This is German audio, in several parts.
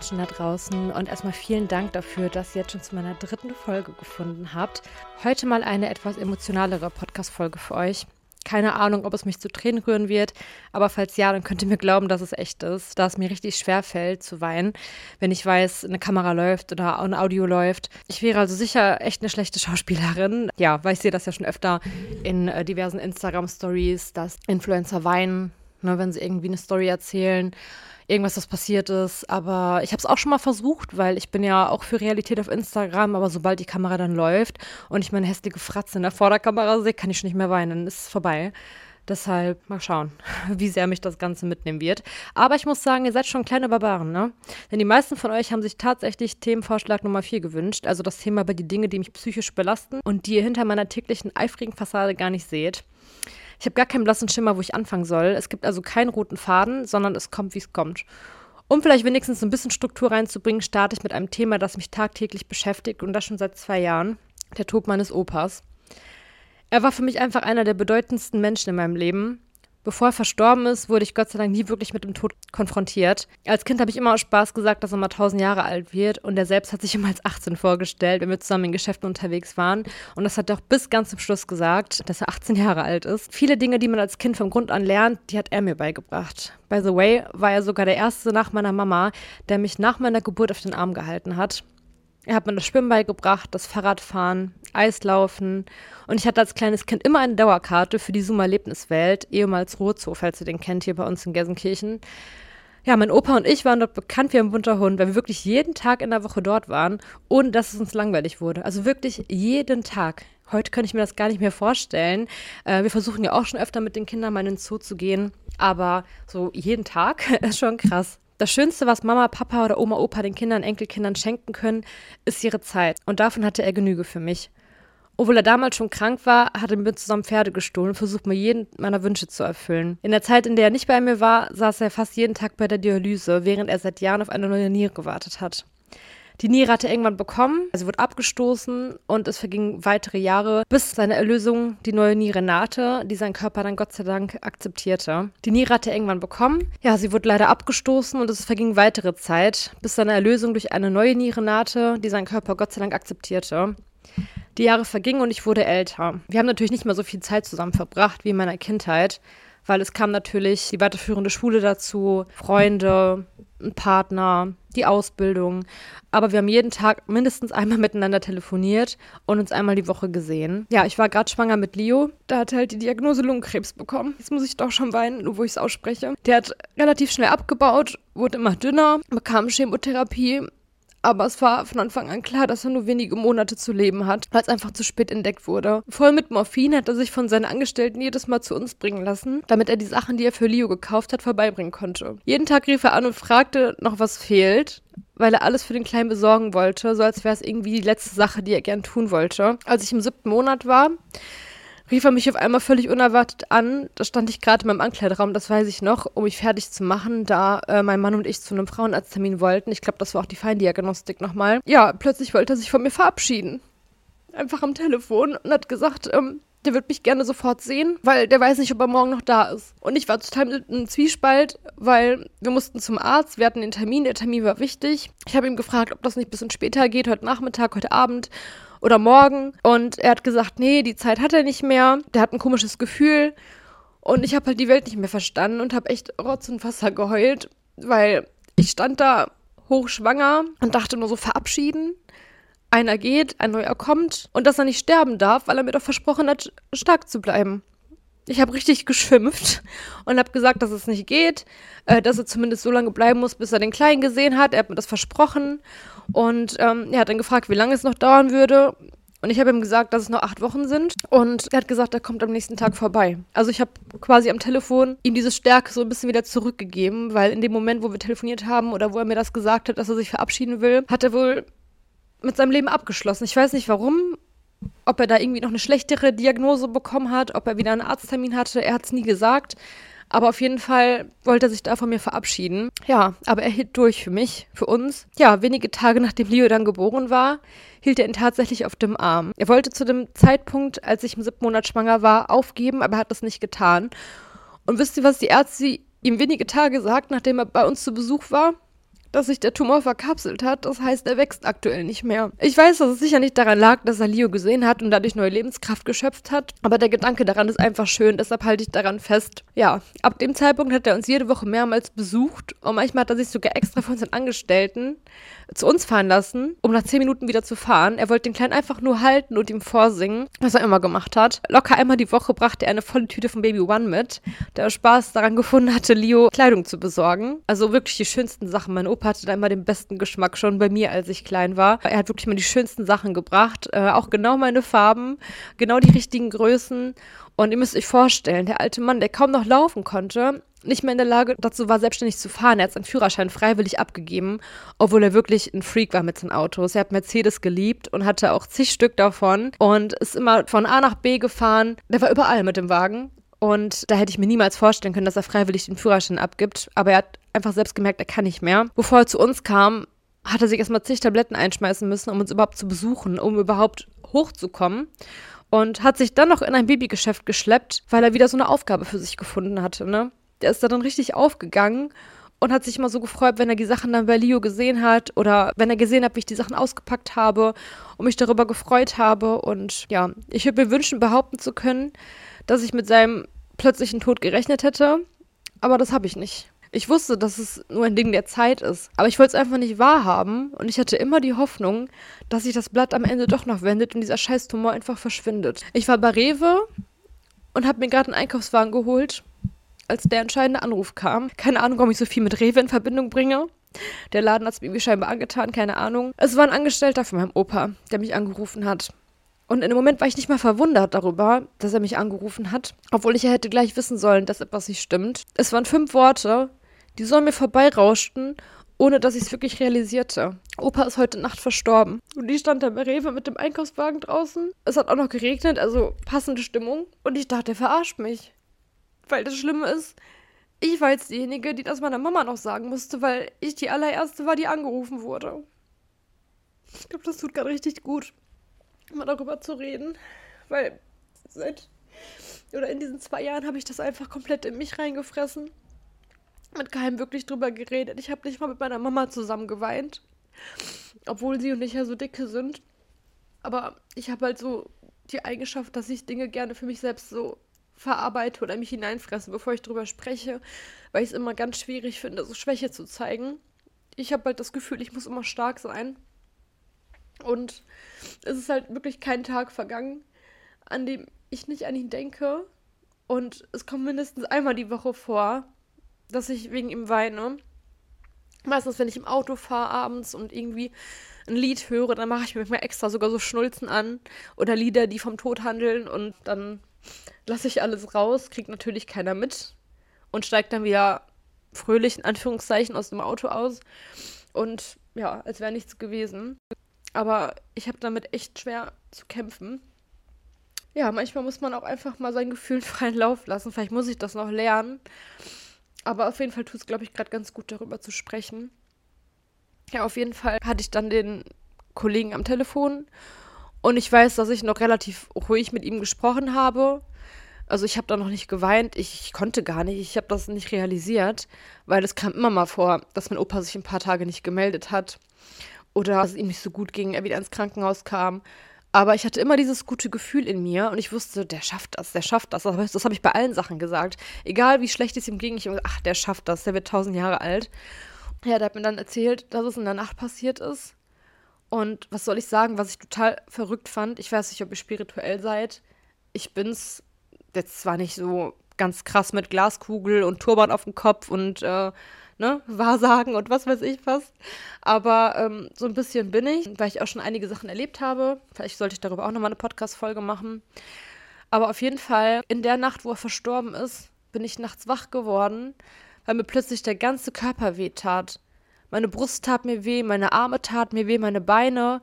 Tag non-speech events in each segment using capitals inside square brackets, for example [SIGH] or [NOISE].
Menschen da draußen und erstmal vielen Dank dafür, dass ihr jetzt schon zu meiner dritten Folge gefunden habt. Heute mal eine etwas emotionalere Podcast-Folge für euch. Keine Ahnung, ob es mich zu Tränen rühren wird, aber falls ja, dann könnt ihr mir glauben, dass es echt ist, da es mir richtig schwer fällt zu weinen, wenn ich weiß, eine Kamera läuft oder ein Audio läuft. Ich wäre also sicher echt eine schlechte Schauspielerin. Ja, weil ich sehe das ja schon öfter in äh, diversen Instagram-Stories, dass Influencer weinen, ne, wenn sie irgendwie eine Story erzählen irgendwas, was passiert ist. Aber ich habe es auch schon mal versucht, weil ich bin ja auch für Realität auf Instagram, aber sobald die Kamera dann läuft und ich meine hässliche Fratze in der Vorderkamera sehe, kann ich schon nicht mehr weinen, ist es vorbei. Deshalb mal schauen, [LAUGHS] wie sehr mich das Ganze mitnehmen wird. Aber ich muss sagen, ihr seid schon kleine Barbaren, ne? Denn die meisten von euch haben sich tatsächlich Themenvorschlag Nummer 4 gewünscht. Also das Thema über die Dinge, die mich psychisch belasten und die ihr hinter meiner täglichen eifrigen Fassade gar nicht seht. Ich habe gar keinen blassen Schimmer, wo ich anfangen soll. Es gibt also keinen roten Faden, sondern es kommt, wie es kommt. Um vielleicht wenigstens ein bisschen Struktur reinzubringen, starte ich mit einem Thema, das mich tagtäglich beschäftigt und das schon seit zwei Jahren. Der Tod meines Opas. Er war für mich einfach einer der bedeutendsten Menschen in meinem Leben. Bevor er verstorben ist, wurde ich Gott sei Dank nie wirklich mit dem Tod konfrontiert. Als Kind habe ich immer aus Spaß gesagt, dass er mal 1000 Jahre alt wird und er selbst hat sich [LAUGHS] immer als 18 vorgestellt, wenn wir zusammen in Geschäften unterwegs waren. Und das hat er auch bis ganz zum Schluss gesagt, dass er 18 Jahre alt ist. Viele Dinge, die man als Kind vom Grund an lernt, die hat er mir beigebracht. By the way, war er sogar der Erste nach meiner Mama, der mich nach meiner Geburt auf den Arm gehalten hat. Er hat mir das Schwimmen beigebracht, das Fahrradfahren, Eislaufen. Und ich hatte als kleines Kind immer eine Dauerkarte für die Summa Erlebniswelt, ehemals Ruhrzoo, falls ihr den kennt, hier bei uns in Gelsenkirchen. Ja, mein Opa und ich waren dort bekannt wie ein bunter Hund, weil wir wirklich jeden Tag in der Woche dort waren, ohne dass es uns langweilig wurde. Also wirklich jeden Tag. Heute könnte ich mir das gar nicht mehr vorstellen. Äh, wir versuchen ja auch schon öfter mit den Kindern mal in den Zoo zu gehen, aber so jeden Tag [LAUGHS] ist schon krass. Das Schönste, was Mama, Papa oder Oma, Opa den Kindern, Enkelkindern schenken können, ist ihre Zeit. Und davon hatte er Genüge für mich. Obwohl er damals schon krank war, hat er mir zusammen Pferde gestohlen und versucht mir jeden meiner Wünsche zu erfüllen. In der Zeit, in der er nicht bei mir war, saß er fast jeden Tag bei der Dialyse, während er seit Jahren auf eine neue Niere gewartet hat. Die Niere hatte irgendwann bekommen, also wurde abgestoßen und es vergingen weitere Jahre, bis seine Erlösung die neue Niere nahte, die sein Körper dann Gott sei Dank akzeptierte. Die Niere hatte irgendwann bekommen. Ja, sie wurde leider abgestoßen und es verging weitere Zeit, bis seine Erlösung durch eine neue Niere nahte, die sein Körper Gott sei Dank akzeptierte. Die Jahre vergingen und ich wurde älter. Wir haben natürlich nicht mehr so viel Zeit zusammen verbracht wie in meiner Kindheit, weil es kam natürlich die weiterführende Schule dazu, Freunde, ein Partner, die Ausbildung. Aber wir haben jeden Tag mindestens einmal miteinander telefoniert und uns einmal die Woche gesehen. Ja, ich war gerade schwanger mit Leo. Da hat er halt die Diagnose Lungenkrebs bekommen. Jetzt muss ich doch schon weinen, nur wo ich es ausspreche. Der hat relativ schnell abgebaut, wurde immer dünner, bekam Chemotherapie aber es war von Anfang an klar, dass er nur wenige Monate zu leben hat, weil es einfach zu spät entdeckt wurde. Voll mit Morphin hat er sich von seinen Angestellten jedes Mal zu uns bringen lassen, damit er die Sachen, die er für Leo gekauft hat, vorbeibringen konnte. Jeden Tag rief er an und fragte noch, was fehlt weil er alles für den Kleinen besorgen wollte, so als wäre es irgendwie die letzte Sache, die er gern tun wollte. Als ich im siebten Monat war, rief er mich auf einmal völlig unerwartet an. Da stand ich gerade in meinem Ankleideraum, das weiß ich noch, um mich fertig zu machen, da äh, mein Mann und ich zu einem Frauenarzttermin wollten. Ich glaube, das war auch die Feindiagnostik nochmal. Ja, plötzlich wollte er sich von mir verabschieden. Einfach am Telefon und hat gesagt, ähm, der wird mich gerne sofort sehen, weil der weiß nicht, ob er morgen noch da ist. Und ich war total im Zwiespalt, weil wir mussten zum Arzt, wir hatten den Termin, der Termin war wichtig. Ich habe ihm gefragt, ob das nicht ein bisschen später geht, heute Nachmittag, heute Abend oder morgen. Und er hat gesagt, nee, die Zeit hat er nicht mehr. Der hat ein komisches Gefühl. Und ich habe halt die Welt nicht mehr verstanden und habe echt Rotz und Wasser geheult, weil ich stand da hochschwanger und dachte nur so verabschieden einer geht, ein neuer kommt und dass er nicht sterben darf, weil er mir doch versprochen hat, stark zu bleiben. Ich habe richtig geschimpft und habe gesagt, dass es nicht geht, äh, dass er zumindest so lange bleiben muss, bis er den Kleinen gesehen hat. Er hat mir das versprochen und ähm, er hat dann gefragt, wie lange es noch dauern würde. Und ich habe ihm gesagt, dass es noch acht Wochen sind. Und er hat gesagt, er kommt am nächsten Tag vorbei. Also ich habe quasi am Telefon ihm diese Stärke so ein bisschen wieder zurückgegeben, weil in dem Moment, wo wir telefoniert haben oder wo er mir das gesagt hat, dass er sich verabschieden will, hat er wohl mit seinem Leben abgeschlossen. Ich weiß nicht warum, ob er da irgendwie noch eine schlechtere Diagnose bekommen hat, ob er wieder einen Arzttermin hatte. Er hat es nie gesagt. Aber auf jeden Fall wollte er sich da von mir verabschieden. Ja, aber er hielt durch für mich, für uns. Ja, wenige Tage nachdem Leo dann geboren war, hielt er ihn tatsächlich auf dem Arm. Er wollte zu dem Zeitpunkt, als ich im siebten Monat schwanger war, aufgeben, aber er hat das nicht getan. Und wisst ihr, was die Ärzte ihm wenige Tage sagt, nachdem er bei uns zu Besuch war? Dass sich der Tumor verkapselt hat. Das heißt, er wächst aktuell nicht mehr. Ich weiß, dass es sicher nicht daran lag, dass er Leo gesehen hat und dadurch neue Lebenskraft geschöpft hat. Aber der Gedanke daran ist einfach schön, deshalb halte ich daran fest. Ja, ab dem Zeitpunkt hat er uns jede Woche mehrmals besucht und manchmal hat er sich sogar extra von seinen Angestellten zu uns fahren lassen, um nach zehn Minuten wieder zu fahren. Er wollte den Kleinen einfach nur halten und ihm vorsingen, was er immer gemacht hat. Locker einmal die Woche brachte er eine volle Tüte von Baby One mit, der Spaß daran gefunden hatte, Leo Kleidung zu besorgen. Also wirklich die schönsten Sachen. Mein Opa hatte da immer den besten Geschmack, schon bei mir, als ich klein war. Er hat wirklich immer die schönsten Sachen gebracht. Äh, auch genau meine Farben, genau die richtigen Größen. Und ihr müsst euch vorstellen, der alte Mann, der kaum noch laufen konnte, nicht mehr in der Lage dazu war, selbstständig zu fahren. Er hat seinen Führerschein freiwillig abgegeben, obwohl er wirklich ein Freak war mit seinen Autos. Er hat Mercedes geliebt und hatte auch zig Stück davon und ist immer von A nach B gefahren. Der war überall mit dem Wagen. Und da hätte ich mir niemals vorstellen können, dass er freiwillig den Führerschein abgibt. Aber er hat einfach selbst gemerkt, er kann nicht mehr. Bevor er zu uns kam, hat er sich erstmal zig Tabletten einschmeißen müssen, um uns überhaupt zu besuchen, um überhaupt hochzukommen. Und hat sich dann noch in ein Babygeschäft geschleppt, weil er wieder so eine Aufgabe für sich gefunden hatte, ne? der ist da dann richtig aufgegangen und hat sich immer so gefreut, wenn er die Sachen dann bei Leo gesehen hat oder wenn er gesehen hat, wie ich die Sachen ausgepackt habe und mich darüber gefreut habe. Und ja, ich würde mir wünschen, behaupten zu können, dass ich mit seinem plötzlichen Tod gerechnet hätte, aber das habe ich nicht. Ich wusste, dass es nur ein Ding der Zeit ist, aber ich wollte es einfach nicht wahrhaben und ich hatte immer die Hoffnung, dass sich das Blatt am Ende doch noch wendet und dieser Scheißtumor einfach verschwindet. Ich war bei Rewe und habe mir gerade einen Einkaufswagen geholt als der entscheidende Anruf kam. Keine Ahnung, warum ich so viel mit Rewe in Verbindung bringe. Der Laden hat es mir scheinbar angetan, keine Ahnung. Es war ein Angestellter von meinem Opa, der mich angerufen hat. Und in dem Moment war ich nicht mal verwundert darüber, dass er mich angerufen hat, obwohl ich ja hätte gleich wissen sollen, dass etwas nicht stimmt. Es waren fünf Worte, die so an mir vorbeirauschten, ohne dass ich es wirklich realisierte. Opa ist heute Nacht verstorben. Und ich stand da bei Rewe mit dem Einkaufswagen draußen. Es hat auch noch geregnet, also passende Stimmung. Und ich dachte, er verarscht mich. Weil das Schlimme ist, ich war jetzt diejenige, die das meiner Mama noch sagen musste, weil ich die allererste war, die angerufen wurde. Ich glaube, das tut gerade richtig gut, mal darüber zu reden. Weil seit oder in diesen zwei Jahren habe ich das einfach komplett in mich reingefressen. Mit keinem wirklich drüber geredet. Ich habe nicht mal mit meiner Mama zusammen geweint. Obwohl sie und ich ja so dicke sind. Aber ich habe halt so die Eigenschaft, dass ich Dinge gerne für mich selbst so verarbeite oder mich hineinfresse, bevor ich drüber spreche, weil ich es immer ganz schwierig finde, so Schwäche zu zeigen. Ich habe halt das Gefühl, ich muss immer stark sein. Und es ist halt wirklich kein Tag vergangen, an dem ich nicht an ihn denke. Und es kommt mindestens einmal die Woche vor, dass ich wegen ihm weine. Meistens, wenn ich im Auto fahre abends und irgendwie ein Lied höre, dann mache ich mir extra sogar so Schnulzen an oder Lieder, die vom Tod handeln und dann lasse ich alles raus, kriegt natürlich keiner mit und steigt dann wieder fröhlich in Anführungszeichen aus dem Auto aus und ja, als wäre nichts gewesen. Aber ich habe damit echt schwer zu kämpfen. Ja, manchmal muss man auch einfach mal seinen Gefühlen [LAUGHS] freien Lauf lassen. Vielleicht muss ich das noch lernen. Aber auf jeden Fall tut es, glaube ich, gerade ganz gut, darüber zu sprechen. Ja, auf jeden Fall hatte ich dann den Kollegen am Telefon und ich weiß, dass ich noch relativ ruhig mit ihm gesprochen habe. Also ich habe da noch nicht geweint. Ich, ich konnte gar nicht. Ich habe das nicht realisiert, weil es kam immer mal vor, dass mein Opa sich ein paar Tage nicht gemeldet hat oder dass es ihm nicht so gut ging, er wieder ins Krankenhaus kam. Aber ich hatte immer dieses gute Gefühl in mir und ich wusste, der schafft das, der schafft das. Das, das habe ich bei allen Sachen gesagt. Egal wie schlecht es ihm ging, ich immer, ach, der schafft das, der wird tausend Jahre alt. Ja, der hat mir dann erzählt, dass es in der Nacht passiert ist und was soll ich sagen, was ich total verrückt fand, ich weiß nicht, ob ihr spirituell seid. Ich bin's jetzt zwar nicht so ganz krass mit Glaskugel und Turban auf dem Kopf und äh, ne, Wahrsagen und was weiß ich was. Aber ähm, so ein bisschen bin ich, weil ich auch schon einige Sachen erlebt habe. Vielleicht sollte ich darüber auch nochmal eine Podcast-Folge machen. Aber auf jeden Fall, in der Nacht, wo er verstorben ist, bin ich nachts wach geworden, weil mir plötzlich der ganze Körper wehtat. Meine Brust tat mir weh, meine Arme tat mir weh, meine Beine.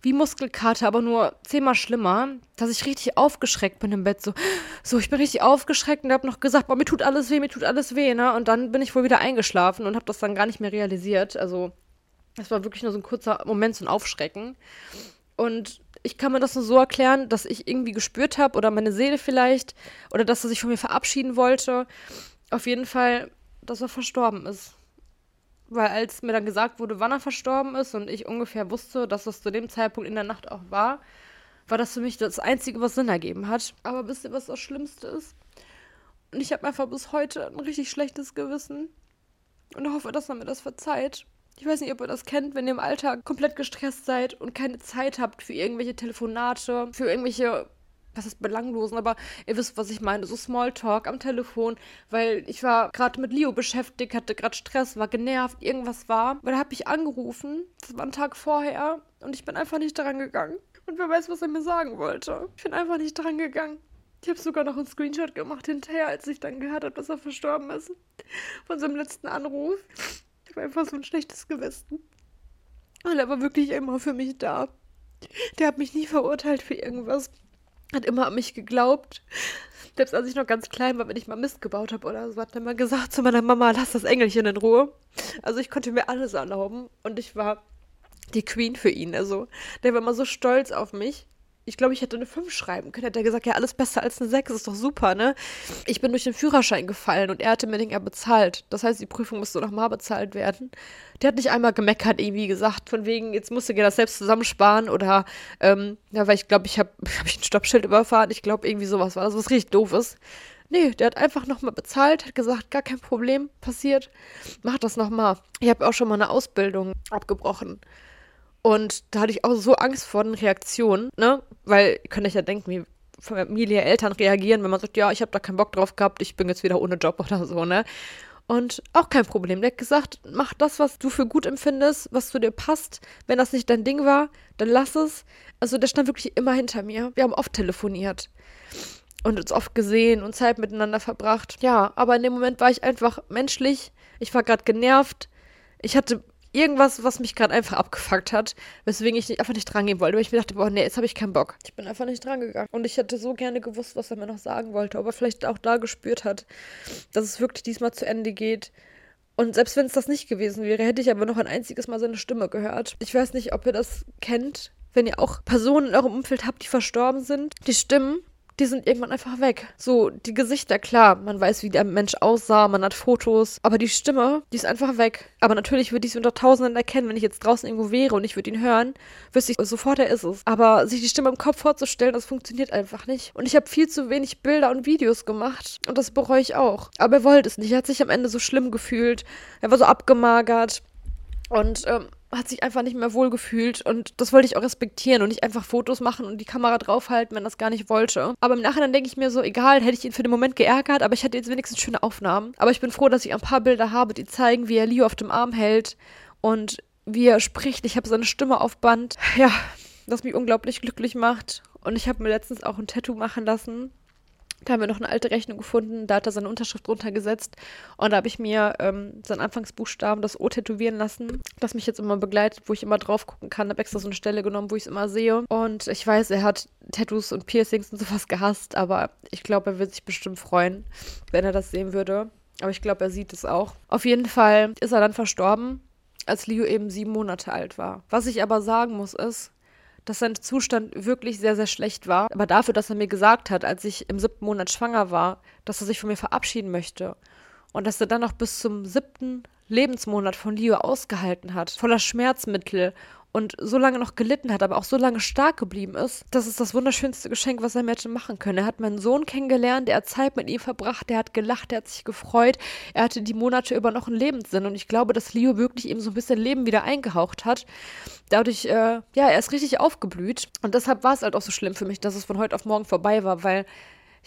Wie Muskelkater, aber nur zehnmal schlimmer, dass ich richtig aufgeschreckt bin im Bett. So, so ich bin richtig aufgeschreckt und habe noch gesagt, boah, mir tut alles weh, mir tut alles weh, ne? Und dann bin ich wohl wieder eingeschlafen und habe das dann gar nicht mehr realisiert. Also, es war wirklich nur so ein kurzer Moment, so ein Aufschrecken. Und ich kann mir das nur so erklären, dass ich irgendwie gespürt habe oder meine Seele vielleicht oder dass er sich von mir verabschieden wollte. Auf jeden Fall, dass er verstorben ist. Weil als mir dann gesagt wurde, wann er verstorben ist und ich ungefähr wusste, dass das zu dem Zeitpunkt in der Nacht auch war, war das für mich das Einzige, was Sinn ergeben hat. Aber wisst ihr, was das Schlimmste ist? Und ich habe einfach bis heute ein richtig schlechtes Gewissen und hoffe, dass er mir das verzeiht. Ich weiß nicht, ob ihr das kennt, wenn ihr im Alltag komplett gestresst seid und keine Zeit habt für irgendwelche Telefonate, für irgendwelche was ist belanglosen, aber ihr wisst, was ich meine. So Smalltalk am Telefon, weil ich war gerade mit Leo beschäftigt, hatte gerade Stress, war genervt, irgendwas war. Weil da habe ich angerufen, das war ein Tag vorher, und ich bin einfach nicht dran gegangen. Und wer weiß, was er mir sagen wollte. Ich bin einfach nicht dran gegangen. Ich habe sogar noch einen Screenshot gemacht hinterher, als ich dann gehört habe, dass er verstorben ist. Von seinem letzten Anruf. Ich habe einfach so ein schlechtes Gewissen. Und er war wirklich immer für mich da. Der hat mich nie verurteilt für irgendwas hat immer an mich geglaubt. Selbst als ich noch ganz klein war, wenn ich mal Mist gebaut habe oder so, hat er immer gesagt zu meiner Mama, lass das Engelchen in Ruhe. Also ich konnte mir alles erlauben und ich war die Queen für ihn. Also der war immer so stolz auf mich ich glaube, ich hätte eine 5 schreiben können. Hätte er gesagt, ja, alles besser als eine 6, ist doch super, ne? Ich bin durch den Führerschein gefallen und er hatte mir den ja bezahlt. Das heißt, die Prüfung musste nochmal bezahlt werden. Der hat nicht einmal gemeckert, irgendwie gesagt, von wegen, jetzt musst du dir das selbst zusammensparen oder, ähm, ja, weil ich glaube, ich habe [LAUGHS] hab ich ein Stoppschild überfahren. Ich glaube, irgendwie sowas war das, was richtig doof ist. Nee, der hat einfach nochmal bezahlt, hat gesagt, gar kein Problem, passiert. Mach das nochmal. Ich habe auch schon mal eine Ausbildung abgebrochen. Und da hatte ich auch so Angst vor den Reaktionen, ne? Weil, ihr könnt euch ja denken, wie Familie, Eltern reagieren, wenn man sagt, ja, ich habe da keinen Bock drauf gehabt, ich bin jetzt wieder ohne Job [LAUGHS] oder so, ne? Und auch kein Problem. Der hat gesagt, mach das, was du für gut empfindest, was zu dir passt. Wenn das nicht dein Ding war, dann lass es. Also der stand wirklich immer hinter mir. Wir haben oft telefoniert und uns oft gesehen und Zeit miteinander verbracht. Ja, aber in dem Moment war ich einfach menschlich. Ich war gerade genervt. Ich hatte irgendwas, was mich gerade einfach abgefuckt hat, weswegen ich nicht, einfach nicht drangehen wollte. Weil ich mir dachte, boah, nee, jetzt habe ich keinen Bock. Ich bin einfach nicht drangegangen. Und ich hätte so gerne gewusst, was er mir noch sagen wollte, ob er vielleicht auch da gespürt hat, dass es wirklich diesmal zu Ende geht. Und selbst wenn es das nicht gewesen wäre, hätte ich aber noch ein einziges Mal seine Stimme gehört. Ich weiß nicht, ob ihr das kennt, wenn ihr auch Personen in eurem Umfeld habt, die verstorben sind. Die Stimmen die sind irgendwann einfach weg. So, die Gesichter, klar, man weiß, wie der Mensch aussah, man hat Fotos, aber die Stimme, die ist einfach weg. Aber natürlich würde ich sie unter Tausenden erkennen, wenn ich jetzt draußen irgendwo wäre und ich würde ihn hören, wüsste ich sofort, er ist es. Aber sich die Stimme im Kopf vorzustellen, das funktioniert einfach nicht. Und ich habe viel zu wenig Bilder und Videos gemacht und das bereue ich auch. Aber er wollte es nicht. Er hat sich am Ende so schlimm gefühlt. Er war so abgemagert. Und ähm, hat sich einfach nicht mehr wohlgefühlt und das wollte ich auch respektieren und nicht einfach Fotos machen und die Kamera draufhalten, wenn das gar nicht wollte. Aber im Nachhinein denke ich mir so, egal, hätte ich ihn für den Moment geärgert, aber ich hatte jetzt wenigstens schöne Aufnahmen. Aber ich bin froh, dass ich ein paar Bilder habe, die zeigen, wie er Leo auf dem Arm hält und wie er spricht. Ich habe seine Stimme auf Band. Ja, was mich unglaublich glücklich macht. Und ich habe mir letztens auch ein Tattoo machen lassen da haben wir noch eine alte Rechnung gefunden, da hat er seine Unterschrift drunter gesetzt und da habe ich mir ähm, seinen Anfangsbuchstaben, das O tätowieren lassen, das mich jetzt immer begleitet, wo ich immer drauf gucken kann. Habe extra so eine Stelle genommen, wo ich es immer sehe. Und ich weiß, er hat Tattoos und Piercings und sowas gehasst, aber ich glaube, er würde sich bestimmt freuen, wenn er das sehen würde. Aber ich glaube, er sieht es auch. Auf jeden Fall ist er dann verstorben, als Leo eben sieben Monate alt war. Was ich aber sagen muss, ist, dass sein Zustand wirklich sehr, sehr schlecht war. Aber dafür, dass er mir gesagt hat, als ich im siebten Monat schwanger war, dass er sich von mir verabschieden möchte. Und dass er dann noch bis zum siebten Lebensmonat von Leo ausgehalten hat, voller Schmerzmittel und so lange noch gelitten hat, aber auch so lange stark geblieben ist, das ist das wunderschönste Geschenk, was er mir hätte machen können. Er hat meinen Sohn kennengelernt, er hat Zeit mit ihm verbracht, er hat gelacht, er hat sich gefreut, er hatte die Monate über noch einen Lebenssinn und ich glaube, dass Leo wirklich ihm so ein bisschen Leben wieder eingehaucht hat. Dadurch, äh, ja, er ist richtig aufgeblüht und deshalb war es halt auch so schlimm für mich, dass es von heute auf morgen vorbei war, weil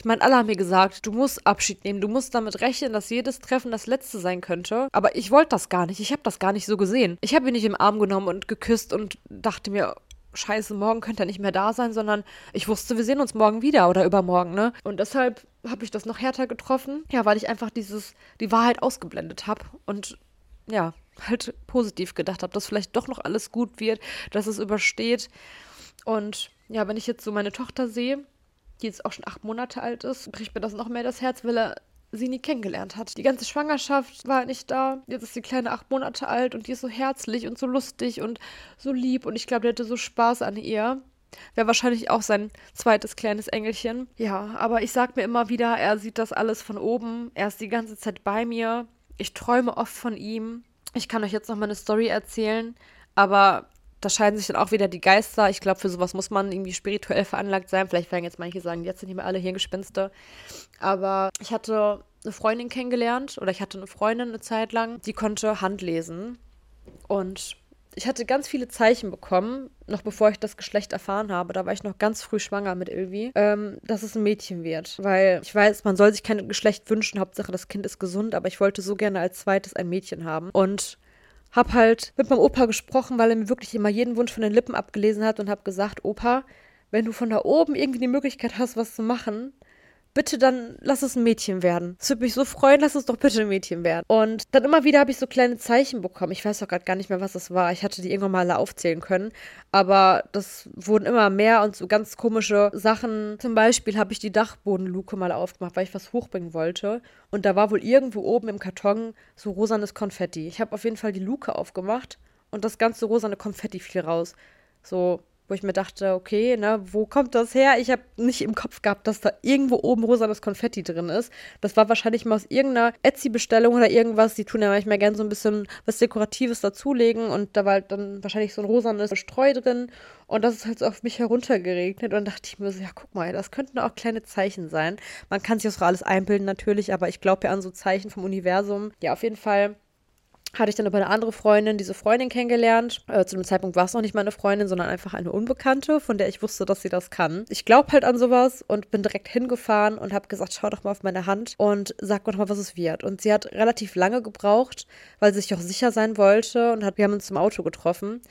ich meine, alle haben mir gesagt, du musst Abschied nehmen, du musst damit rechnen, dass jedes Treffen das letzte sein könnte. Aber ich wollte das gar nicht. Ich habe das gar nicht so gesehen. Ich habe ihn nicht im Arm genommen und geküsst und dachte mir, Scheiße, morgen könnte er nicht mehr da sein, sondern ich wusste, wir sehen uns morgen wieder oder übermorgen, ne? Und deshalb habe ich das noch härter getroffen. Ja, weil ich einfach dieses, die Wahrheit ausgeblendet habe und ja, halt positiv gedacht habe, dass vielleicht doch noch alles gut wird, dass es übersteht. Und ja, wenn ich jetzt so meine Tochter sehe, die jetzt auch schon acht Monate alt ist, bricht mir das noch mehr das Herz, weil er sie nie kennengelernt hat. Die ganze Schwangerschaft war nicht da. Jetzt ist die Kleine acht Monate alt und die ist so herzlich und so lustig und so lieb und ich glaube, der hatte so Spaß an ihr. Wäre wahrscheinlich auch sein zweites kleines Engelchen. Ja, aber ich sag mir immer wieder, er sieht das alles von oben. Er ist die ganze Zeit bei mir. Ich träume oft von ihm. Ich kann euch jetzt noch mal eine Story erzählen, aber da scheiden sich dann auch wieder die Geister. Ich glaube, für sowas muss man irgendwie spirituell veranlagt sein. Vielleicht werden jetzt manche sagen, jetzt sind nicht mehr alle Hirngespinste. Aber ich hatte eine Freundin kennengelernt oder ich hatte eine Freundin eine Zeit lang, die konnte Hand lesen. Und ich hatte ganz viele Zeichen bekommen, noch bevor ich das Geschlecht erfahren habe. Da war ich noch ganz früh schwanger mit Ilvi, ähm, dass es ein Mädchen wird. Weil ich weiß, man soll sich kein Geschlecht wünschen, Hauptsache das Kind ist gesund, aber ich wollte so gerne als zweites ein Mädchen haben. Und hab halt mit meinem Opa gesprochen, weil er mir wirklich immer jeden Wunsch von den Lippen abgelesen hat und hab gesagt, Opa, wenn du von da oben irgendwie die Möglichkeit hast, was zu machen, bitte dann lass es ein Mädchen werden. Es würde mich so freuen, lass es doch bitte ein Mädchen werden. Und dann immer wieder habe ich so kleine Zeichen bekommen. Ich weiß auch gerade gar nicht mehr, was das war. Ich hatte die irgendwann mal alle aufzählen können. Aber das wurden immer mehr und so ganz komische Sachen. Zum Beispiel habe ich die Dachbodenluke mal aufgemacht, weil ich was hochbringen wollte. Und da war wohl irgendwo oben im Karton so rosanes Konfetti. Ich habe auf jeden Fall die Luke aufgemacht und das ganze rosane Konfetti fiel raus. So wo ich mir dachte, okay, ne, wo kommt das her? Ich habe nicht im Kopf gehabt, dass da irgendwo oben rosanes Konfetti drin ist. Das war wahrscheinlich mal aus irgendeiner Etsy-Bestellung oder irgendwas. Die tun ja manchmal gerne so ein bisschen was Dekoratives dazulegen und da war halt dann wahrscheinlich so ein rosanes Streu drin und das ist halt so auf mich heruntergeregnet und dachte ich mir so, ja, guck mal, das könnten auch kleine Zeichen sein. Man kann sich das auch alles einbilden natürlich, aber ich glaube ja an so Zeichen vom Universum. Ja, auf jeden Fall hatte ich dann über eine andere Freundin diese Freundin kennengelernt. Äh, zu dem Zeitpunkt war es noch nicht meine Freundin, sondern einfach eine Unbekannte, von der ich wusste, dass sie das kann. Ich glaube halt an sowas und bin direkt hingefahren und habe gesagt, schau doch mal auf meine Hand und sag mir doch mal, was es wird. Und sie hat relativ lange gebraucht, weil sie sich auch sicher sein wollte und hat, wir haben uns im Auto getroffen.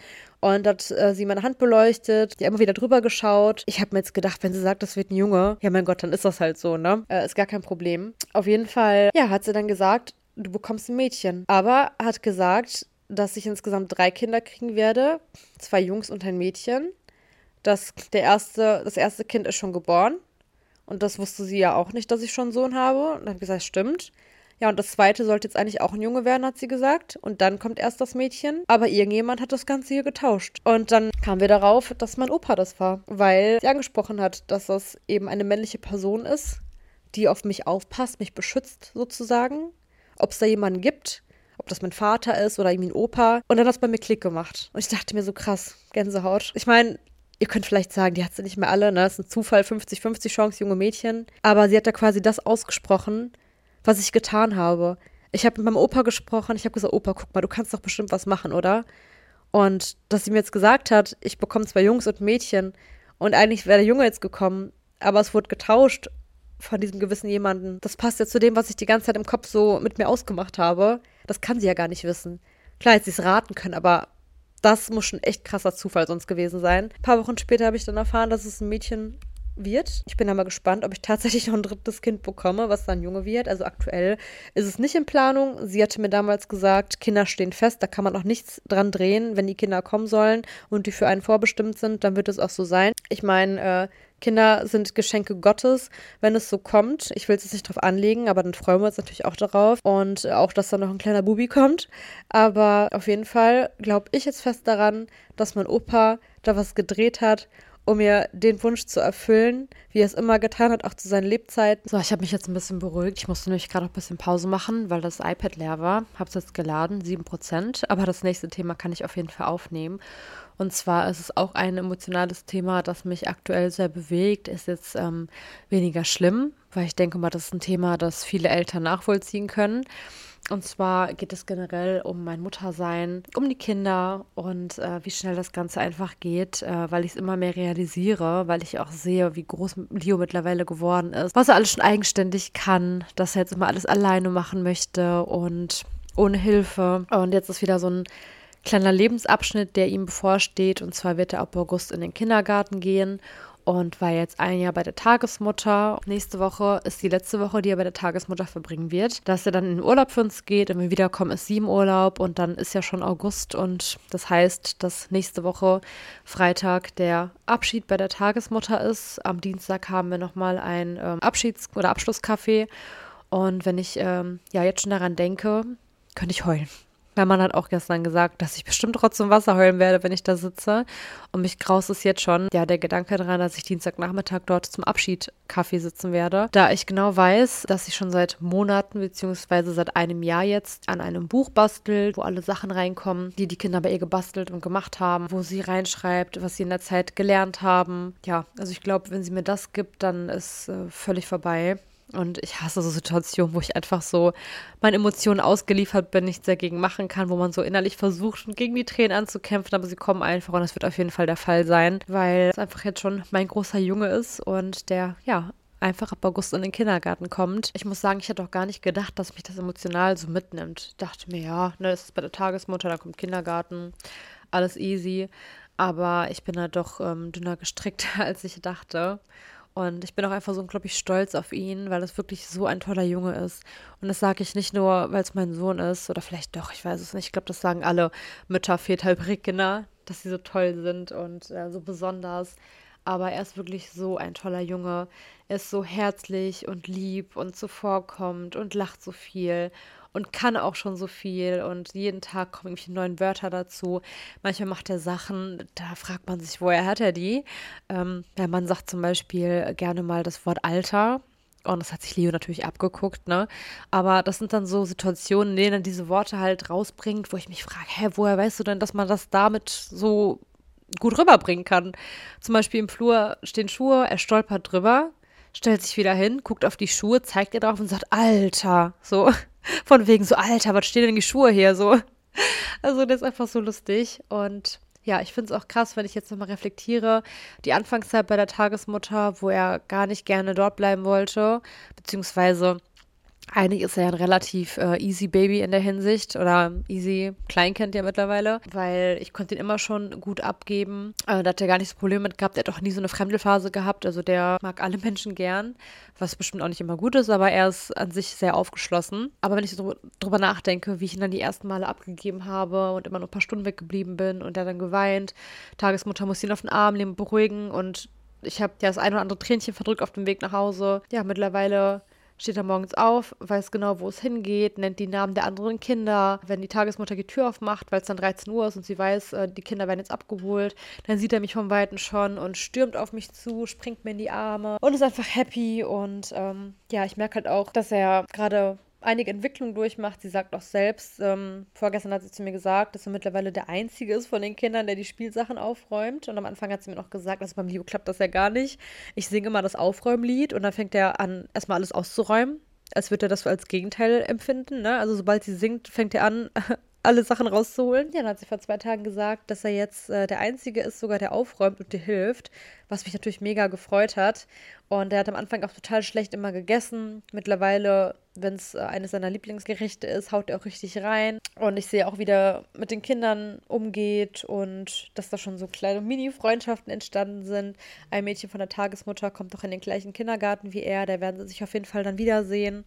Und hat äh, sie meine Hand beleuchtet, die immer wieder drüber geschaut. Ich habe mir jetzt gedacht, wenn sie sagt, das wird ein Junge, ja mein Gott, dann ist das halt so, ne? Äh, ist gar kein Problem. Auf jeden Fall, ja, hat sie dann gesagt, du bekommst ein Mädchen. Aber hat gesagt, dass ich insgesamt drei Kinder kriegen werde, zwei Jungs und ein Mädchen. Das, der erste, das erste Kind ist schon geboren. Und das wusste sie ja auch nicht, dass ich schon einen Sohn habe. Und hat gesagt, stimmt. Ja, und das zweite sollte jetzt eigentlich auch ein Junge werden, hat sie gesagt. Und dann kommt erst das Mädchen. Aber irgendjemand hat das Ganze hier getauscht. Und dann kamen wir darauf, dass mein Opa das war. Weil sie angesprochen hat, dass das eben eine männliche Person ist, die auf mich aufpasst, mich beschützt sozusagen ob es da jemanden gibt, ob das mein Vater ist oder irgendwie ein Opa. Und dann hat es bei mir Klick gemacht. Und ich dachte mir so krass, Gänsehaut. Ich meine, ihr könnt vielleicht sagen, die hat sie nicht mehr alle, ne? Das ist ein Zufall, 50-50 Chance, junge Mädchen. Aber sie hat da quasi das ausgesprochen, was ich getan habe. Ich habe mit meinem Opa gesprochen, ich habe gesagt, Opa, guck mal, du kannst doch bestimmt was machen, oder? Und dass sie mir jetzt gesagt hat, ich bekomme zwei Jungs und Mädchen und eigentlich wäre der Junge jetzt gekommen, aber es wurde getauscht von diesem gewissen jemanden. Das passt ja zu dem, was ich die ganze Zeit im Kopf so mit mir ausgemacht habe. Das kann sie ja gar nicht wissen. Klar, hätte sie es raten können, aber das muss schon echt krasser Zufall sonst gewesen sein. Ein paar Wochen später habe ich dann erfahren, dass es ein Mädchen wird. Ich bin da mal gespannt, ob ich tatsächlich noch ein drittes Kind bekomme, was dann Junge wird. Also aktuell ist es nicht in Planung. Sie hatte mir damals gesagt, Kinder stehen fest, da kann man auch nichts dran drehen. Wenn die Kinder kommen sollen und die für einen vorbestimmt sind, dann wird es auch so sein. Ich meine, äh, Kinder sind Geschenke Gottes, wenn es so kommt. Ich will es jetzt nicht drauf anlegen, aber dann freuen wir uns natürlich auch darauf. Und auch, dass da noch ein kleiner Bubi kommt. Aber auf jeden Fall glaube ich jetzt fest daran, dass mein Opa da was gedreht hat um mir den Wunsch zu erfüllen, wie er es immer getan hat, auch zu seinen Lebzeiten. So, ich habe mich jetzt ein bisschen beruhigt. Ich musste nämlich gerade auch ein bisschen Pause machen, weil das iPad leer war. Habe es jetzt geladen, 7%. Aber das nächste Thema kann ich auf jeden Fall aufnehmen. Und zwar ist es auch ein emotionales Thema, das mich aktuell sehr bewegt. Ist jetzt ähm, weniger schlimm, weil ich denke mal, das ist ein Thema, das viele Eltern nachvollziehen können. Und zwar geht es generell um mein Muttersein, um die Kinder und äh, wie schnell das Ganze einfach geht, äh, weil ich es immer mehr realisiere, weil ich auch sehe, wie groß Leo mittlerweile geworden ist, was er alles schon eigenständig kann, dass er jetzt immer alles alleine machen möchte und ohne Hilfe. Und jetzt ist wieder so ein kleiner Lebensabschnitt, der ihm bevorsteht. Und zwar wird er ab August in den Kindergarten gehen und war jetzt ein Jahr bei der Tagesmutter. Nächste Woche ist die letzte Woche, die er bei der Tagesmutter verbringen wird. Dass er dann in den Urlaub für uns geht, wenn wir wiederkommen, ist sie im Urlaub und dann ist ja schon August und das heißt, dass nächste Woche Freitag der Abschied bei der Tagesmutter ist. Am Dienstag haben wir nochmal ein ähm, Abschieds- oder Abschlusskaffee und wenn ich ähm, ja jetzt schon daran denke, könnte ich heulen. Mein Mann hat auch gestern gesagt, dass ich bestimmt trotzdem Wasser heulen werde, wenn ich da sitze. Und mich graust es jetzt schon. Ja, der Gedanke daran, dass ich Dienstagnachmittag dort zum Abschied Kaffee sitzen werde. Da ich genau weiß, dass ich schon seit Monaten beziehungsweise seit einem Jahr jetzt an einem Buch bastelt, wo alle Sachen reinkommen, die die Kinder bei ihr gebastelt und gemacht haben, wo sie reinschreibt, was sie in der Zeit gelernt haben. Ja, also ich glaube, wenn sie mir das gibt, dann ist äh, völlig vorbei. Und ich hasse so Situationen, wo ich einfach so meinen Emotionen ausgeliefert bin, nichts dagegen machen kann, wo man so innerlich versucht, gegen die Tränen anzukämpfen, aber sie kommen einfach und das wird auf jeden Fall der Fall sein, weil es einfach jetzt schon mein großer Junge ist und der, ja, einfach ab August in den Kindergarten kommt. Ich muss sagen, ich hätte auch gar nicht gedacht, dass mich das emotional so mitnimmt. Ich dachte mir, ja, ne, das ist bei der Tagesmutter, dann kommt Kindergarten, alles easy. Aber ich bin da doch ähm, dünner gestrickt, [LAUGHS] als ich dachte. Und ich bin auch einfach so unglaublich stolz auf ihn, weil das wirklich so ein toller Junge ist. Und das sage ich nicht nur, weil es mein Sohn ist, oder vielleicht doch, ich weiß es nicht. Ich glaube, das sagen alle Mütter, Väter, Kinder, dass sie so toll sind und äh, so besonders. Aber er ist wirklich so ein toller Junge. Er ist so herzlich und lieb und zuvorkommend und lacht so viel und kann auch schon so viel und jeden Tag kommen irgendwelche neuen Wörter dazu. Manchmal macht er Sachen, da fragt man sich, woher hat er die? Ähm, der Mann sagt zum Beispiel gerne mal das Wort Alter. Und das hat sich Leo natürlich abgeguckt, ne? Aber das sind dann so Situationen, in denen er diese Worte halt rausbringt, wo ich mich frage, hä, woher weißt du denn, dass man das damit so gut rüberbringen kann? Zum Beispiel im Flur stehen Schuhe, er stolpert drüber, stellt sich wieder hin, guckt auf die Schuhe, zeigt ihr drauf und sagt, Alter, so. Von wegen so, Alter, was stehen denn die Schuhe hier so? Also das ist einfach so lustig und ja, ich finde es auch krass, wenn ich jetzt nochmal reflektiere, die Anfangszeit bei der Tagesmutter, wo er gar nicht gerne dort bleiben wollte, beziehungsweise eigentlich ist er ja ein relativ äh, easy Baby in der Hinsicht oder easy Kleinkind ja mittlerweile, weil ich konnte ihn immer schon gut abgeben. Äh, da hat er gar nicht so Probleme mit gehabt. Er hat auch nie so eine Fremdelphase gehabt. Also der mag alle Menschen gern, was bestimmt auch nicht immer gut ist, aber er ist an sich sehr aufgeschlossen. Aber wenn ich so drüber nachdenke, wie ich ihn dann die ersten Male abgegeben habe und immer nur ein paar Stunden weggeblieben bin und er dann geweint, Tagesmutter muss ihn auf den Arm nehmen, beruhigen und ich habe ja das ein oder andere Tränchen verdrückt auf dem Weg nach Hause. Ja, mittlerweile steht er morgens auf, weiß genau, wo es hingeht, nennt die Namen der anderen Kinder. Wenn die Tagesmutter die Tür aufmacht, weil es dann 13 Uhr ist und sie weiß, äh, die Kinder werden jetzt abgeholt, dann sieht er mich vom Weiten schon und stürmt auf mich zu, springt mir in die Arme und ist einfach happy. Und ähm, ja, ich merke halt auch, dass er gerade einige Entwicklungen durchmacht. Sie sagt auch selbst, ähm, vorgestern hat sie zu mir gesagt, dass er mittlerweile der Einzige ist von den Kindern, der die Spielsachen aufräumt. Und am Anfang hat sie mir noch gesagt, dass beim Leo klappt das ja gar nicht. Ich singe immer das Aufräumlied und dann fängt er an, erstmal alles auszuräumen. Als würde er das als Gegenteil empfinden. Ne? Also sobald sie singt, fängt er an, [LAUGHS] alle Sachen rauszuholen. Ja, dann hat sie vor zwei Tagen gesagt, dass er jetzt äh, der Einzige ist, sogar der aufräumt und dir hilft, was mich natürlich mega gefreut hat. Und er hat am Anfang auch total schlecht immer gegessen. Mittlerweile wenn es äh, eines seiner Lieblingsgerichte ist, haut er auch richtig rein. Und ich sehe auch, wie der mit den Kindern umgeht und dass da schon so kleine Mini-Freundschaften entstanden sind. Ein Mädchen von der Tagesmutter kommt doch in den gleichen Kindergarten wie er. Da werden sie sich auf jeden Fall dann wiedersehen.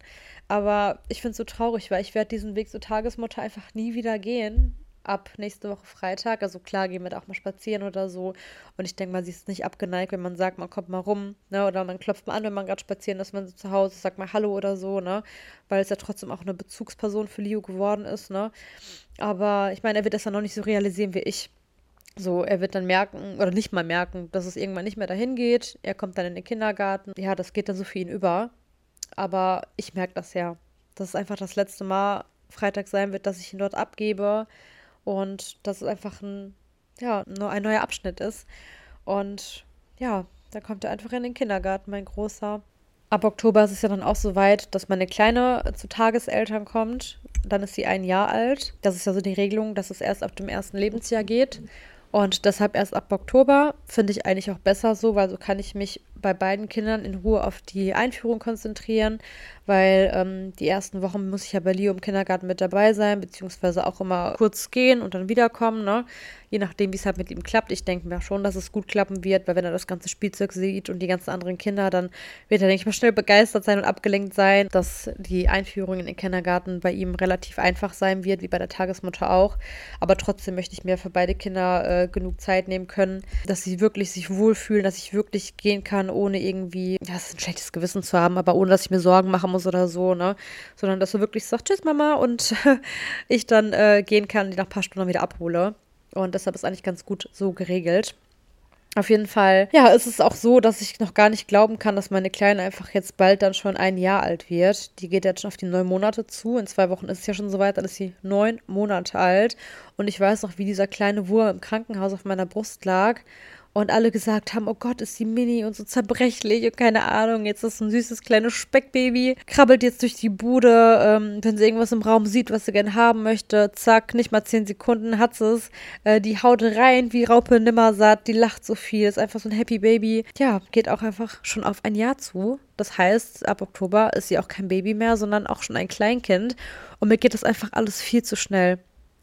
Aber ich finde es so traurig, weil ich werde diesen Weg zur Tagesmutter einfach nie wieder gehen ab nächste Woche Freitag. Also klar, gehen wir da auch mal spazieren oder so. Und ich denke mal, sie ist nicht abgeneigt, wenn man sagt, man kommt mal rum, ne? Oder man klopft mal an, wenn man gerade spazieren ist, man so zu Hause, sagt mal Hallo oder so, ne? Weil es ja trotzdem auch eine Bezugsperson für Leo geworden ist, ne? Aber ich meine, er wird das ja noch nicht so realisieren wie ich. So, er wird dann merken, oder nicht mal merken, dass es irgendwann nicht mehr dahin geht. Er kommt dann in den Kindergarten. Ja, das geht dann so für ihn über. Aber ich merke das ja. Dass es einfach das letzte Mal Freitag sein wird, dass ich ihn dort abgebe und dass es einfach ein, ja, nur ein neuer Abschnitt ist. Und ja, da kommt er einfach in den Kindergarten, mein Großer. Ab Oktober ist es ja dann auch so weit, dass meine Kleine zu Tageseltern kommt. Dann ist sie ein Jahr alt. Das ist ja so die Regelung, dass es erst ab dem ersten Lebensjahr geht. Und deshalb erst ab Oktober finde ich eigentlich auch besser so, weil so kann ich mich bei beiden Kindern in Ruhe auf die Einführung konzentrieren, weil ähm, die ersten Wochen muss ich ja bei Leo im Kindergarten mit dabei sein, beziehungsweise auch immer kurz gehen und dann wiederkommen, ne? Je nachdem, wie es halt mit ihm klappt. Ich denke mir schon, dass es gut klappen wird, weil wenn er das ganze Spielzeug sieht und die ganzen anderen Kinder, dann wird er, denke ich mal, schnell begeistert sein und abgelenkt sein, dass die Einführung in den Kindergarten bei ihm relativ einfach sein wird, wie bei der Tagesmutter auch. Aber trotzdem möchte ich mir für beide Kinder äh, genug Zeit nehmen können, dass sie wirklich sich wohlfühlen, dass ich wirklich gehen kann, ohne irgendwie, ja, das ist ein schlechtes Gewissen zu haben, aber ohne, dass ich mir Sorgen machen muss oder so, ne? Sondern dass du wirklich sagst, tschüss Mama und [LAUGHS] ich dann äh, gehen kann und die nach ein paar Stunden wieder abhole. Und deshalb ist eigentlich ganz gut so geregelt. Auf jeden Fall, ja, ist es auch so, dass ich noch gar nicht glauben kann, dass meine Kleine einfach jetzt bald dann schon ein Jahr alt wird. Die geht jetzt schon auf die neun Monate zu. In zwei Wochen ist es ja schon soweit, dann ist sie neun Monate alt. Und ich weiß noch, wie dieser kleine Wurm im Krankenhaus auf meiner Brust lag und alle gesagt haben, oh Gott, ist die Mini und so zerbrechlich und keine Ahnung, jetzt ist ein süßes kleines Speckbaby, krabbelt jetzt durch die Bude, ähm, wenn sie irgendwas im Raum sieht, was sie gerne haben möchte, zack, nicht mal zehn Sekunden hat sie es, äh, die haut rein wie Raupe Nimmersatt, die lacht so viel, ist einfach so ein Happy Baby. Ja, geht auch einfach schon auf ein Jahr zu. Das heißt, ab Oktober ist sie auch kein Baby mehr, sondern auch schon ein Kleinkind. Und mir geht das einfach alles viel zu schnell.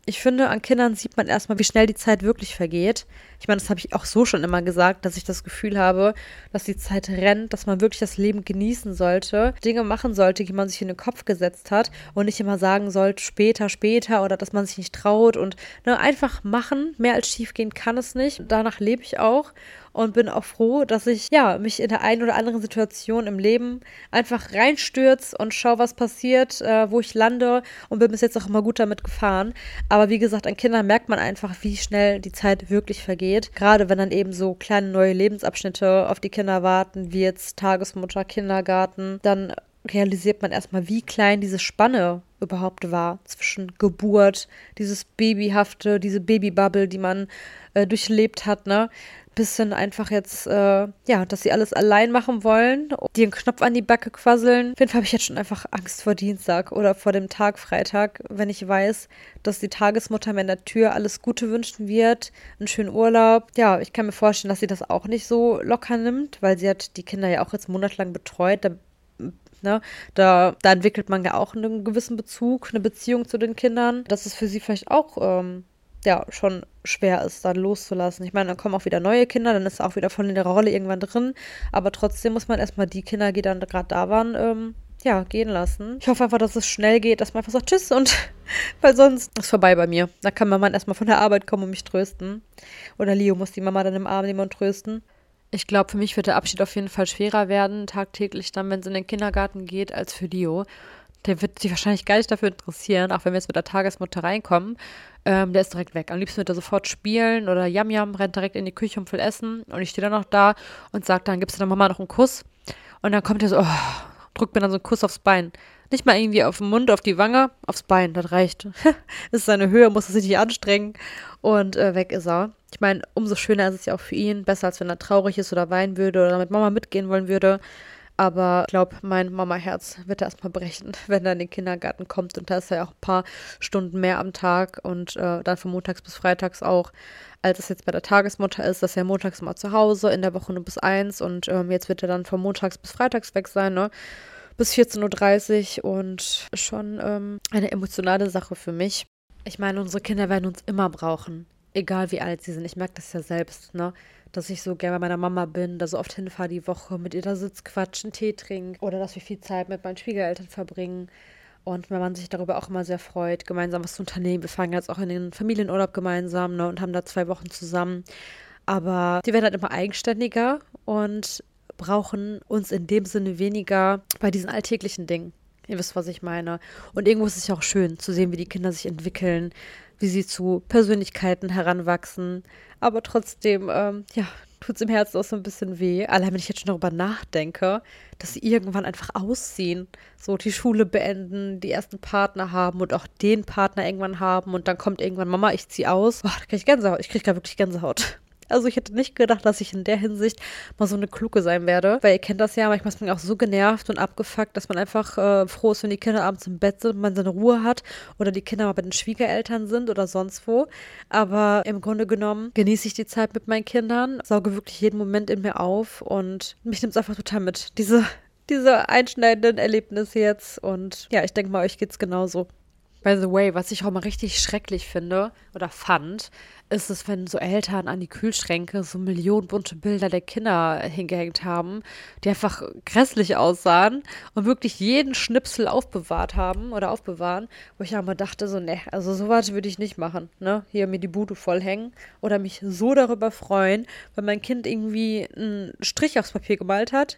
Ich finde, an Kindern sieht man erstmal, wie schnell die Zeit wirklich vergeht. Ich meine, das habe ich auch so schon immer gesagt, dass ich das Gefühl habe, dass die Zeit rennt, dass man wirklich das Leben genießen sollte, Dinge machen sollte, die man sich in den Kopf gesetzt hat und nicht immer sagen sollte, später, später oder dass man sich nicht traut und ne, einfach machen. Mehr als schief gehen kann es nicht. Danach lebe ich auch und bin auch froh, dass ich ja mich in der einen oder anderen Situation im Leben einfach reinstürze und schaue, was passiert, äh, wo ich lande und bin bis jetzt auch immer gut damit gefahren. Aber wie gesagt, an Kindern merkt man einfach, wie schnell die Zeit wirklich vergeht. Gerade wenn dann eben so kleine neue Lebensabschnitte auf die Kinder warten, wie jetzt Tagesmutter, Kindergarten, dann realisiert man erstmal, wie klein diese Spanne überhaupt war zwischen Geburt, dieses Babyhafte, diese Babybubble, die man äh, durchlebt hat, ne? Bisschen einfach jetzt, äh, ja, dass sie alles allein machen wollen, einen Knopf an die Backe quasseln. Auf jeden Fall habe ich jetzt schon einfach Angst vor Dienstag oder vor dem Tag Freitag, wenn ich weiß, dass die Tagesmutter mir in der Tür alles Gute wünschen wird, einen schönen Urlaub. Ja, ich kann mir vorstellen, dass sie das auch nicht so locker nimmt, weil sie hat die Kinder ja auch jetzt monatelang betreut. Da Ne? Da, da entwickelt man ja auch einen gewissen Bezug, eine Beziehung zu den Kindern. Das ist für sie vielleicht auch ähm, ja schon schwer ist, dann loszulassen. Ich meine, dann kommen auch wieder neue Kinder, dann ist auch wieder voll in der Rolle irgendwann drin. Aber trotzdem muss man erstmal die Kinder, die dann gerade da waren, ähm, ja, gehen lassen. Ich hoffe einfach, dass es schnell geht, dass man einfach sagt Tschüss und [LAUGHS] weil sonst ist vorbei bei mir. Da kann Mama erstmal von der Arbeit kommen und mich trösten. Oder Leo muss die Mama dann im Arm nehmen und trösten. Ich glaube, für mich wird der Abschied auf jeden Fall schwerer werden, tagtäglich dann, wenn es in den Kindergarten geht, als für Leo. Der wird sich wahrscheinlich gar nicht dafür interessieren, auch wenn wir jetzt mit der Tagesmutter reinkommen. Ähm, der ist direkt weg. Am liebsten wird er sofort spielen oder Yam Yam rennt direkt in die Küche und will essen. Und ich stehe dann noch da und sage dann, gibst du der Mama noch einen Kuss? Und dann kommt er so, oh, drückt mir dann so einen Kuss aufs Bein. Nicht mal irgendwie auf den Mund, auf die Wange, aufs Bein, das reicht. [LAUGHS] ist seine Höhe, muss er sich nicht anstrengen. Und äh, weg ist er. Ich meine, umso schöner ist es ja auch für ihn. Besser, als wenn er traurig ist oder weinen würde oder mit Mama mitgehen wollen würde. Aber ich glaube, mein Mama-Herz wird erstmal brechen, [LAUGHS] wenn er in den Kindergarten kommt. Und da ist er ja auch ein paar Stunden mehr am Tag und äh, dann von montags bis freitags auch, als es jetzt bei der Tagesmutter ist, dass er montags mal zu Hause, in der Woche nur bis eins und ähm, jetzt wird er dann von montags bis freitags weg sein, ne? Bis 14.30 Uhr und schon ähm, eine emotionale Sache für mich. Ich meine, unsere Kinder werden uns immer brauchen, egal wie alt sie sind. Ich merke das ja selbst, ne? Dass ich so gerne bei meiner Mama bin, da so oft hinfahre die Woche, mit ihr da sitzt, quatschen, Tee trinkt oder dass wir viel Zeit mit meinen Schwiegereltern verbringen. Und mein Mann sich darüber auch immer sehr freut, gemeinsam was zu unternehmen. Wir fahren jetzt auch in den Familienurlaub gemeinsam ne, und haben da zwei Wochen zusammen. Aber die werden halt immer eigenständiger und brauchen uns in dem Sinne weniger bei diesen alltäglichen Dingen. Ihr wisst, was ich meine. Und irgendwo ist es ja auch schön zu sehen, wie die Kinder sich entwickeln, wie sie zu Persönlichkeiten heranwachsen. Aber trotzdem, ähm, ja, tut es im Herzen auch so ein bisschen weh. Allein wenn ich jetzt schon darüber nachdenke, dass sie irgendwann einfach ausziehen, so die Schule beenden, die ersten Partner haben und auch den Partner irgendwann haben und dann kommt irgendwann Mama, ich ziehe aus. Boah, da kriege ich Gänsehaut. Ich kriege da wirklich Gänsehaut. Also ich hätte nicht gedacht, dass ich in der Hinsicht mal so eine Kluge sein werde. Weil ihr kennt das ja, manchmal ist man auch so genervt und abgefuckt, dass man einfach äh, froh ist, wenn die Kinder abends im Bett sind und man seine Ruhe hat oder die Kinder mal bei den Schwiegereltern sind oder sonst wo. Aber im Grunde genommen genieße ich die Zeit mit meinen Kindern, sauge wirklich jeden Moment in mir auf und mich nimmt es einfach total mit. Diese, diese einschneidenden Erlebnisse jetzt. Und ja, ich denke mal, euch geht es genauso. By the way, was ich auch mal richtig schrecklich finde oder fand, ist es, wenn so Eltern an die Kühlschränke so Millionen bunte Bilder der Kinder hingehängt haben, die einfach grässlich aussahen und wirklich jeden Schnipsel aufbewahrt haben oder aufbewahren, wo ich aber dachte, so, ne, also sowas würde ich nicht machen, ne? Hier mir die Bude vollhängen oder mich so darüber freuen, wenn mein Kind irgendwie einen Strich aufs Papier gemalt hat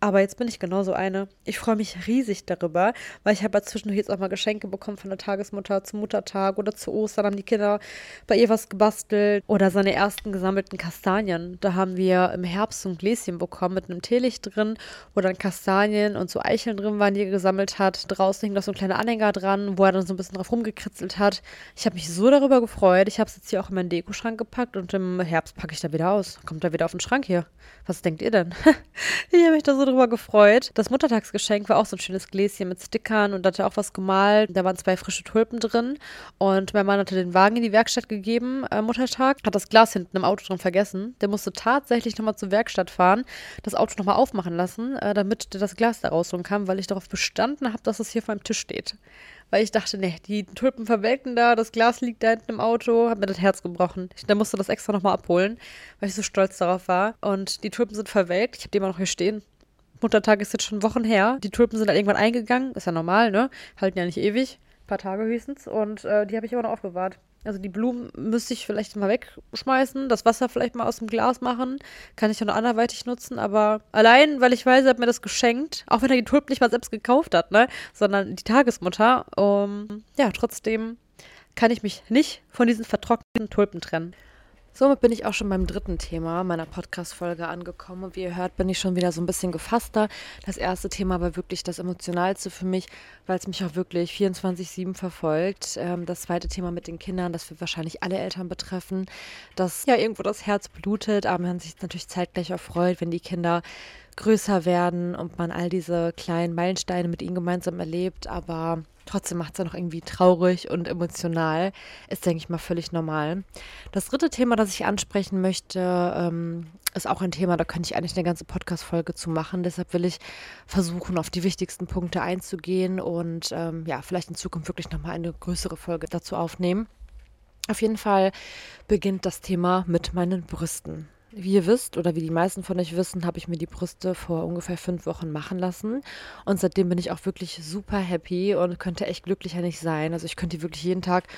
aber jetzt bin ich genauso eine. Ich freue mich riesig darüber, weil ich habe ja zwischendurch jetzt auch mal Geschenke bekommen von der Tagesmutter zum Muttertag oder zu Ostern haben die Kinder bei ihr was gebastelt oder seine ersten gesammelten Kastanien. Da haben wir im Herbst so ein Gläschen bekommen mit einem Teelicht drin, wo dann Kastanien und so Eicheln drin waren, die er gesammelt hat. Draußen hing noch so ein kleiner Anhänger dran, wo er dann so ein bisschen drauf rumgekritzelt hat. Ich habe mich so darüber gefreut. Ich habe es jetzt hier auch in meinen Dekoschrank gepackt und im Herbst packe ich da wieder aus. Kommt da wieder auf den Schrank hier. Was denkt ihr denn? [LAUGHS] ich habe mich da so drüber gefreut. Das Muttertagsgeschenk war auch so ein schönes Gläschen mit Stickern und da hatte auch was gemalt. Da waren zwei frische Tulpen drin. Und mein Mann hatte den Wagen in die Werkstatt gegeben, äh, Muttertag, hat das Glas hinten im Auto drin vergessen. Der musste tatsächlich nochmal zur Werkstatt fahren, das Auto nochmal aufmachen lassen, äh, damit das Glas da rausholen kann, weil ich darauf bestanden habe, dass es hier vor meinem Tisch steht weil ich dachte, nee, die Tulpen verwelken da, das Glas liegt da hinten im Auto, hat mir das Herz gebrochen. Dann musste das extra nochmal abholen, weil ich so stolz darauf war. Und die Tulpen sind verwelkt, ich habe die immer noch hier stehen. Muttertag ist jetzt schon Wochen her. Die Tulpen sind dann irgendwann eingegangen, ist ja normal, ne? Halten ja nicht ewig, ein paar Tage höchstens. Und äh, die habe ich immer noch aufbewahrt. Also die Blumen müsste ich vielleicht mal wegschmeißen, das Wasser vielleicht mal aus dem Glas machen. Kann ich auch noch anderweitig nutzen, aber allein, weil ich weiß, er hat mir das geschenkt, auch wenn er die Tulpen nicht mal selbst gekauft hat, ne? Sondern die Tagesmutter. Um, ja, trotzdem kann ich mich nicht von diesen vertrockneten Tulpen trennen. Somit bin ich auch schon beim dritten Thema meiner Podcast-Folge angekommen. Und wie ihr hört, bin ich schon wieder so ein bisschen gefasster. Das erste Thema war wirklich das Emotionalste für mich, weil es mich auch wirklich 24-7 verfolgt. Ähm, das zweite Thema mit den Kindern, das wird wahrscheinlich alle Eltern betreffen, dass ja irgendwo das Herz blutet, aber man sich natürlich zeitgleich auch freut, wenn die Kinder größer werden und man all diese kleinen Meilensteine mit ihnen gemeinsam erlebt. Aber Trotzdem macht es ja noch irgendwie traurig und emotional. Ist, denke ich mal, völlig normal. Das dritte Thema, das ich ansprechen möchte, ähm, ist auch ein Thema, da könnte ich eigentlich eine ganze Podcast-Folge zu machen. Deshalb will ich versuchen, auf die wichtigsten Punkte einzugehen und ähm, ja, vielleicht in Zukunft wirklich nochmal eine größere Folge dazu aufnehmen. Auf jeden Fall beginnt das Thema mit meinen Brüsten. Wie ihr wisst oder wie die meisten von euch wissen, habe ich mir die Brüste vor ungefähr fünf Wochen machen lassen. Und seitdem bin ich auch wirklich super happy und könnte echt glücklicher nicht sein. Also ich könnte die wirklich jeden Tag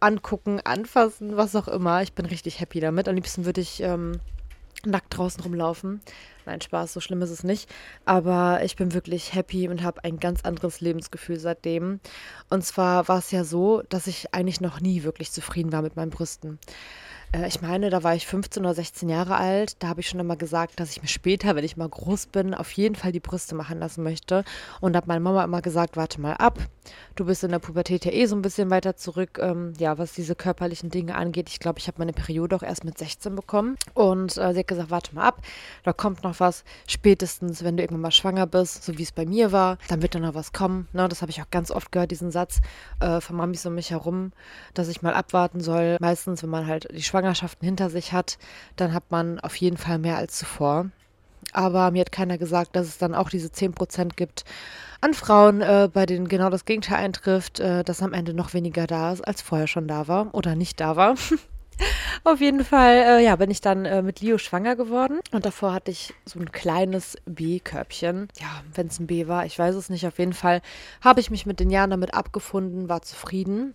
angucken, anfassen, was auch immer. Ich bin richtig happy damit. Am liebsten würde ich ähm, nackt draußen rumlaufen. Nein, Spaß, so schlimm ist es nicht. Aber ich bin wirklich happy und habe ein ganz anderes Lebensgefühl seitdem. Und zwar war es ja so, dass ich eigentlich noch nie wirklich zufrieden war mit meinen Brüsten. Äh, ich meine, da war ich 15 oder 16 Jahre alt. Da habe ich schon immer gesagt, dass ich mir später, wenn ich mal groß bin, auf jeden Fall die Brüste machen lassen möchte. Und habe meine Mama immer gesagt, warte mal ab. Du bist in der Pubertät ja eh so ein bisschen weiter zurück, ähm, ja, was diese körperlichen Dinge angeht. Ich glaube, ich habe meine Periode auch erst mit 16 bekommen. Und äh, sie hat gesagt, warte mal ab. Da kommt noch was. Spätestens, wenn du irgendwann mal schwanger bist, so wie es bei mir war, dann wird da noch was kommen. Ne, das habe ich auch ganz oft gehört, diesen Satz äh, von Mamis um mich herum, dass ich mal abwarten soll. Meistens, wenn man halt die Schwangerschaft Schwangerschaften hinter sich hat, dann hat man auf jeden Fall mehr als zuvor. Aber mir hat keiner gesagt, dass es dann auch diese 10% gibt an Frauen, äh, bei denen genau das Gegenteil eintrifft, äh, dass am Ende noch weniger da ist, als vorher schon da war oder nicht da war. [LAUGHS] Auf jeden Fall, äh, ja, bin ich dann äh, mit Leo schwanger geworden. Und davor hatte ich so ein kleines B-Körbchen. Ja, wenn es ein B war, ich weiß es nicht. Auf jeden Fall habe ich mich mit den Jahren damit abgefunden, war zufrieden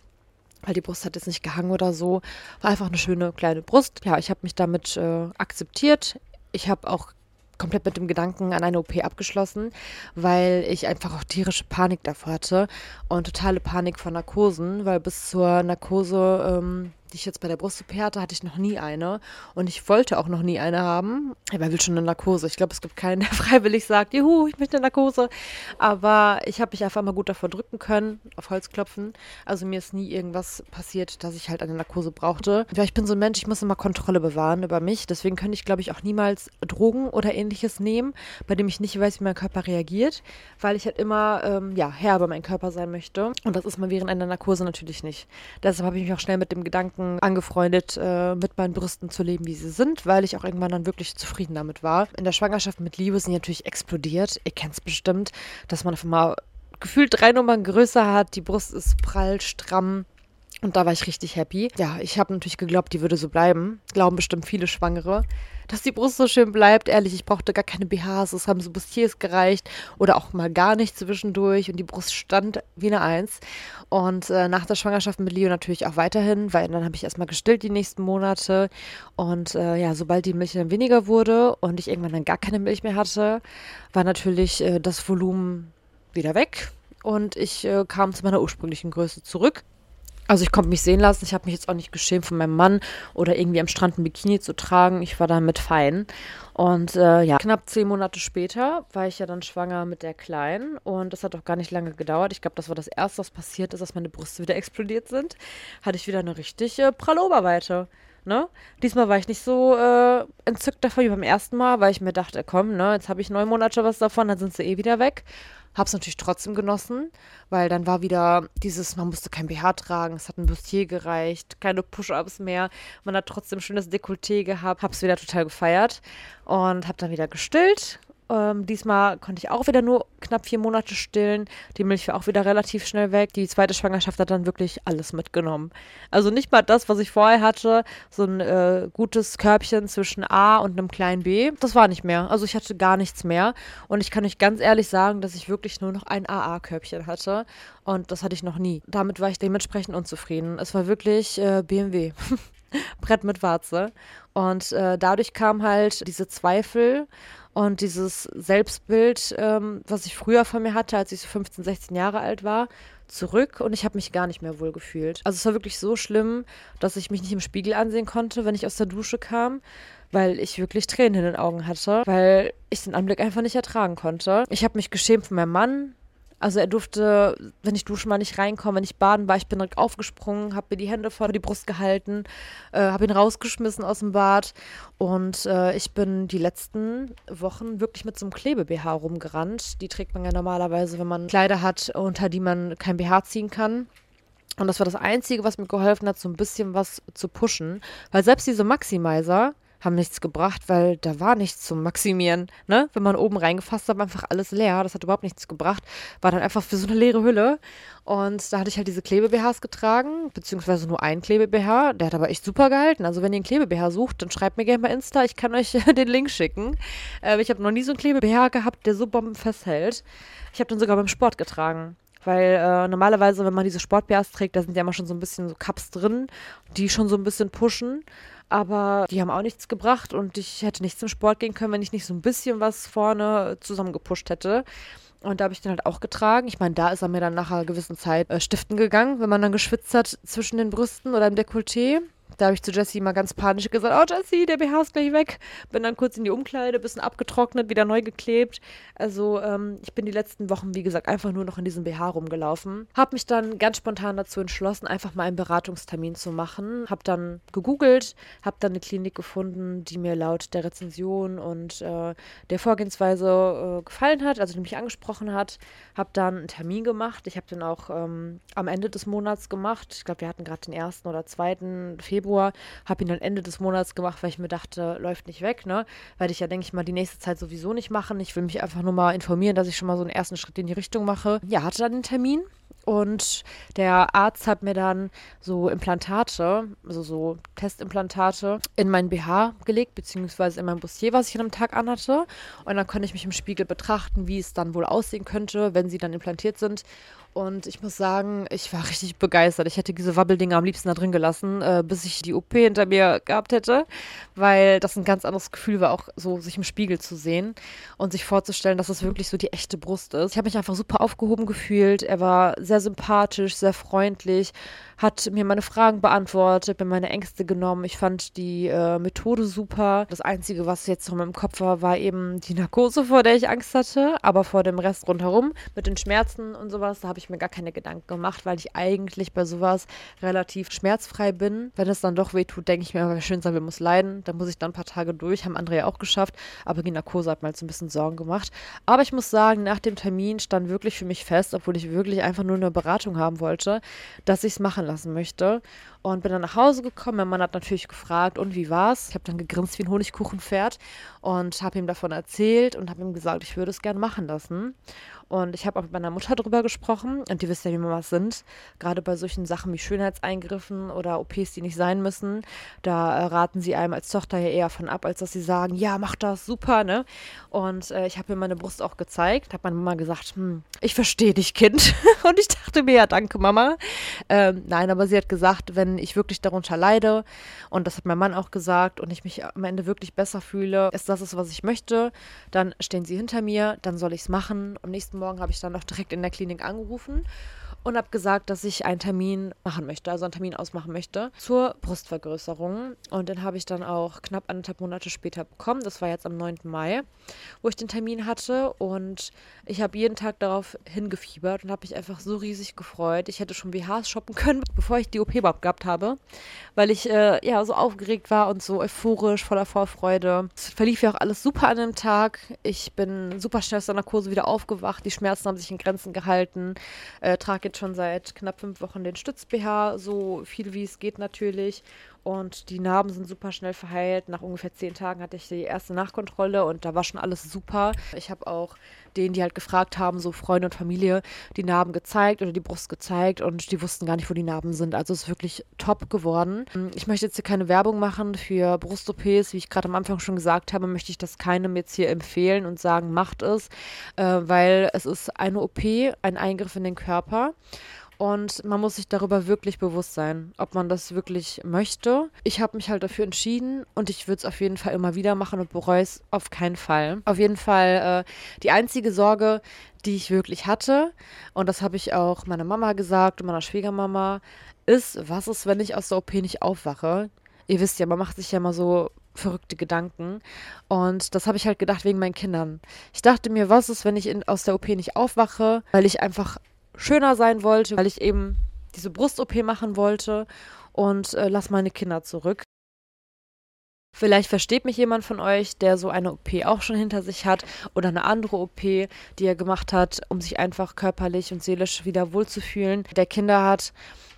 weil die Brust hat jetzt nicht gehangen oder so. War einfach eine schöne kleine Brust. Ja, ich habe mich damit äh, akzeptiert. Ich habe auch komplett mit dem Gedanken an eine OP abgeschlossen, weil ich einfach auch tierische Panik davor hatte und totale Panik vor Narkosen, weil bis zur Narkose ähm, die ich jetzt bei der Brust-OP hatte, hatte ich noch nie eine. Und ich wollte auch noch nie eine haben. Ja, wer will schon eine Narkose? Ich glaube, es gibt keinen, [LAUGHS] der freiwillig sagt, juhu, ich möchte eine Narkose. Aber ich habe mich einfach mal gut davor drücken können, auf Holz klopfen. Also mir ist nie irgendwas passiert, dass ich halt eine Narkose brauchte. Ja, ich bin so ein Mensch, ich muss immer Kontrolle bewahren über mich. Deswegen könnte ich, glaube ich, auch niemals Drogen oder ähnliches nehmen, bei dem ich nicht weiß, wie mein Körper reagiert. Weil ich halt immer, ähm, ja, Herr über meinen Körper sein möchte. Und das ist man während einer Narkose natürlich nicht. Deshalb habe ich mich auch schnell mit dem Gedanken Gedanken angefreundet, äh, mit meinen Brüsten zu leben, wie sie sind, weil ich auch irgendwann dann wirklich zufrieden damit war. In der Schwangerschaft mit Liebe sind die natürlich explodiert. Ihr kennt es bestimmt, dass man einfach mal gefühlt drei Nummern größer hat. Die Brust ist prall, stramm. Und da war ich richtig happy. Ja, ich habe natürlich geglaubt, die würde so bleiben. Glauben bestimmt viele Schwangere, dass die Brust so schön bleibt. Ehrlich, ich brauchte gar keine BHs. Es haben so Bustiers gereicht oder auch mal gar nicht zwischendurch. Und die Brust stand wie eine Eins. Und äh, nach der Schwangerschaft mit Leo natürlich auch weiterhin, weil dann habe ich erstmal gestillt die nächsten Monate. Und äh, ja, sobald die Milch dann weniger wurde und ich irgendwann dann gar keine Milch mehr hatte, war natürlich äh, das Volumen wieder weg. Und ich äh, kam zu meiner ursprünglichen Größe zurück. Also ich konnte mich sehen lassen. Ich habe mich jetzt auch nicht geschämt von meinem Mann oder irgendwie am Strand ein Bikini zu tragen. Ich war damit fein. Und äh, ja, knapp zehn Monate später war ich ja dann schwanger mit der Kleinen. Und das hat auch gar nicht lange gedauert. Ich glaube, das war das Erste, was passiert ist, dass meine Brüste wieder [LAUGHS] explodiert sind. Hatte ich wieder eine richtig äh, pralle Oberweite. Ne? Diesmal war ich nicht so äh, entzückt davon wie beim ersten Mal, weil ich mir dachte, komm, ne, jetzt habe ich neun Monate was davon, dann sind sie eh wieder weg. Habe es natürlich trotzdem genossen, weil dann war wieder dieses, man musste kein BH tragen, es hat ein Bustier gereicht, keine Push-Ups mehr. Man hat trotzdem schönes Dekolleté gehabt, habe es wieder total gefeiert und habe dann wieder gestillt ähm, diesmal konnte ich auch wieder nur knapp vier Monate stillen. Die Milch war auch wieder relativ schnell weg. Die zweite Schwangerschaft hat dann wirklich alles mitgenommen. Also nicht mal das, was ich vorher hatte, so ein äh, gutes Körbchen zwischen A und einem kleinen B. Das war nicht mehr. Also ich hatte gar nichts mehr. Und ich kann euch ganz ehrlich sagen, dass ich wirklich nur noch ein AA-Körbchen hatte. Und das hatte ich noch nie. Damit war ich dementsprechend unzufrieden. Es war wirklich äh, BMW. [LAUGHS] Brett mit Warze. Und äh, dadurch kam halt diese Zweifel und dieses Selbstbild, ähm, was ich früher von mir hatte, als ich so 15, 16 Jahre alt war, zurück und ich habe mich gar nicht mehr wohl gefühlt. Also es war wirklich so schlimm, dass ich mich nicht im Spiegel ansehen konnte, wenn ich aus der Dusche kam, weil ich wirklich Tränen in den Augen hatte, weil ich den Anblick einfach nicht ertragen konnte. Ich habe mich geschämt von meinem Mann, also er durfte, wenn ich duschen mal nicht reinkommen, wenn ich baden war, ich bin direkt aufgesprungen, habe mir die Hände vor die Brust gehalten, äh, habe ihn rausgeschmissen aus dem Bad und äh, ich bin die letzten Wochen wirklich mit so einem Klebe-BH rumgerannt. Die trägt man ja normalerweise, wenn man Kleider hat, unter die man kein BH ziehen kann. Und das war das Einzige, was mir geholfen hat, so ein bisschen was zu pushen. Weil selbst diese Maximizer, haben nichts gebracht, weil da war nichts zum Maximieren. Ne? Wenn man oben reingefasst hat, einfach alles leer. Das hat überhaupt nichts gebracht. War dann einfach für so eine leere Hülle. Und da hatte ich halt diese Klebe-BHs getragen, beziehungsweise nur ein Klebe-BH. Der hat aber echt super gehalten. Also wenn ihr einen Klebe-BH sucht, dann schreibt mir gerne bei Insta. Ich kann euch [LAUGHS] den Link schicken. Äh, ich habe noch nie so einen Klebe-BH gehabt, der so bombenfest hält. Ich habe den sogar beim Sport getragen. Weil äh, normalerweise, wenn man diese Sport-BHs trägt, da sind ja immer schon so ein bisschen so Cups drin, die schon so ein bisschen pushen aber die haben auch nichts gebracht und ich hätte nicht zum Sport gehen können, wenn ich nicht so ein bisschen was vorne zusammengepusht hätte. Und da habe ich den halt auch getragen. Ich meine, da ist er mir dann nach einer gewissen Zeit äh, stiften gegangen, wenn man dann geschwitzt hat zwischen den Brüsten oder im Dekolleté. Da habe ich zu Jessie mal ganz panisch gesagt, oh Jessie, der BH ist gleich weg. Bin dann kurz in die Umkleide, bisschen abgetrocknet, wieder neu geklebt. Also ähm, ich bin die letzten Wochen, wie gesagt, einfach nur noch in diesem BH rumgelaufen. Habe mich dann ganz spontan dazu entschlossen, einfach mal einen Beratungstermin zu machen. Habe dann gegoogelt, habe dann eine Klinik gefunden, die mir laut der Rezension und äh, der Vorgehensweise äh, gefallen hat, also die mich angesprochen hat. Habe dann einen Termin gemacht. Ich habe den auch ähm, am Ende des Monats gemacht. Ich glaube, wir hatten gerade den ersten oder zweiten Februar Februar, habe ihn dann Ende des Monats gemacht, weil ich mir dachte, läuft nicht weg, ne? Werde ich ja, denke ich mal, die nächste Zeit sowieso nicht machen. Ich will mich einfach nur mal informieren, dass ich schon mal so einen ersten Schritt in die Richtung mache. Ja, hatte dann den Termin und der Arzt hat mir dann so Implantate, also so Testimplantate, in mein BH gelegt, beziehungsweise in mein Bustier, was ich an einem Tag anhatte. Und dann konnte ich mich im Spiegel betrachten, wie es dann wohl aussehen könnte, wenn sie dann implantiert sind. Und ich muss sagen, ich war richtig begeistert. Ich hätte diese Wabbeldinger am liebsten da drin gelassen, äh, bis ich die OP hinter mir gehabt hätte, weil das ein ganz anderes Gefühl war, auch so sich im Spiegel zu sehen und sich vorzustellen, dass es wirklich so die echte Brust ist. Ich habe mich einfach super aufgehoben gefühlt. Er war sehr sympathisch, sehr freundlich, hat mir meine Fragen beantwortet, mir meine Ängste genommen. Ich fand die äh, Methode super. Das Einzige, was jetzt noch meinem Kopf war, war eben die Narkose, vor der ich Angst hatte, aber vor dem Rest rundherum mit den Schmerzen und sowas, da habe ich mir gar keine Gedanken gemacht, weil ich eigentlich bei sowas relativ schmerzfrei bin. Wenn es dann doch wehtut, denke ich mir, aber schön sein, wir muss leiden. Da muss ich dann ein paar Tage durch, haben andere ja auch geschafft, aber die Narkose hat mir halt so ein bisschen Sorgen gemacht. Aber ich muss sagen, nach dem Termin stand wirklich für mich fest, obwohl ich wirklich einfach nur eine Beratung haben wollte, dass ich es machen lassen möchte. Und bin dann nach Hause gekommen. Mein Mann hat natürlich gefragt, und wie war's? Ich habe dann gegrinst wie ein Honigkuchenpferd und habe ihm davon erzählt und habe ihm gesagt, ich würde es gern machen lassen. Und ich habe auch mit meiner Mutter drüber gesprochen. Und die wissen ja, wie Mamas sind. Gerade bei solchen Sachen wie Schönheitseingriffen oder OPs, die nicht sein müssen. Da äh, raten sie einem als Tochter ja eher von ab, als dass sie sagen, ja, mach das, super, ne? Und äh, ich habe mir meine Brust auch gezeigt. Habe meine Mama gesagt, hm, ich verstehe dich, Kind. [LAUGHS] und ich dachte mir, ja, danke, Mama. Ähm, nein, aber sie hat gesagt, wenn ich wirklich darunter leide, und das hat mein Mann auch gesagt, und ich mich am Ende wirklich besser fühle, ist das ist, was ich möchte, dann stehen sie hinter mir, dann soll ich es machen. Am nächsten Morgen habe ich dann auch direkt in der Klinik angerufen und habe gesagt, dass ich einen Termin machen möchte, also einen Termin ausmachen möchte zur Brustvergrößerung. Und den habe ich dann auch knapp anderthalb Monate später bekommen. Das war jetzt am 9. Mai, wo ich den Termin hatte. Und ich habe jeden Tag darauf hingefiebert und habe mich einfach so riesig gefreut. Ich hätte schon BHs shoppen können, [LAUGHS] bevor ich die OP überhaupt gehabt habe, weil ich äh, ja so aufgeregt war und so euphorisch, voller Vorfreude. Es verlief ja auch alles super an dem Tag. Ich bin super schnell aus der Narkose wieder aufgewacht. Die Schmerzen haben sich in Grenzen gehalten. Äh, trage jetzt schon seit knapp fünf Wochen den Stütz-BH, so viel wie es geht natürlich. Und die Narben sind super schnell verheilt. Nach ungefähr zehn Tagen hatte ich die erste Nachkontrolle und da war schon alles super. Ich habe auch denen, die halt gefragt haben, so Freunde und Familie, die Narben gezeigt oder die Brust gezeigt und die wussten gar nicht, wo die Narben sind. Also es ist wirklich top geworden. Ich möchte jetzt hier keine Werbung machen für Brust-OPs. Wie ich gerade am Anfang schon gesagt habe, möchte ich das keinem jetzt hier empfehlen und sagen, macht es, äh, weil es ist eine OP, ein Eingriff in den Körper. Und man muss sich darüber wirklich bewusst sein, ob man das wirklich möchte. Ich habe mich halt dafür entschieden und ich würde es auf jeden Fall immer wieder machen und bereue es auf keinen Fall. Auf jeden Fall äh, die einzige Sorge, die ich wirklich hatte, und das habe ich auch meiner Mama gesagt und meiner Schwiegermama, ist, was ist, wenn ich aus der OP nicht aufwache? Ihr wisst ja, man macht sich ja immer so verrückte Gedanken. Und das habe ich halt gedacht wegen meinen Kindern. Ich dachte mir, was ist, wenn ich in, aus der OP nicht aufwache, weil ich einfach schöner sein wollte, weil ich eben diese Brust-OP machen wollte und äh, lass meine Kinder zurück. Vielleicht versteht mich jemand von euch, der so eine OP auch schon hinter sich hat oder eine andere OP, die er gemacht hat, um sich einfach körperlich und seelisch wieder wohlzufühlen, der Kinder hat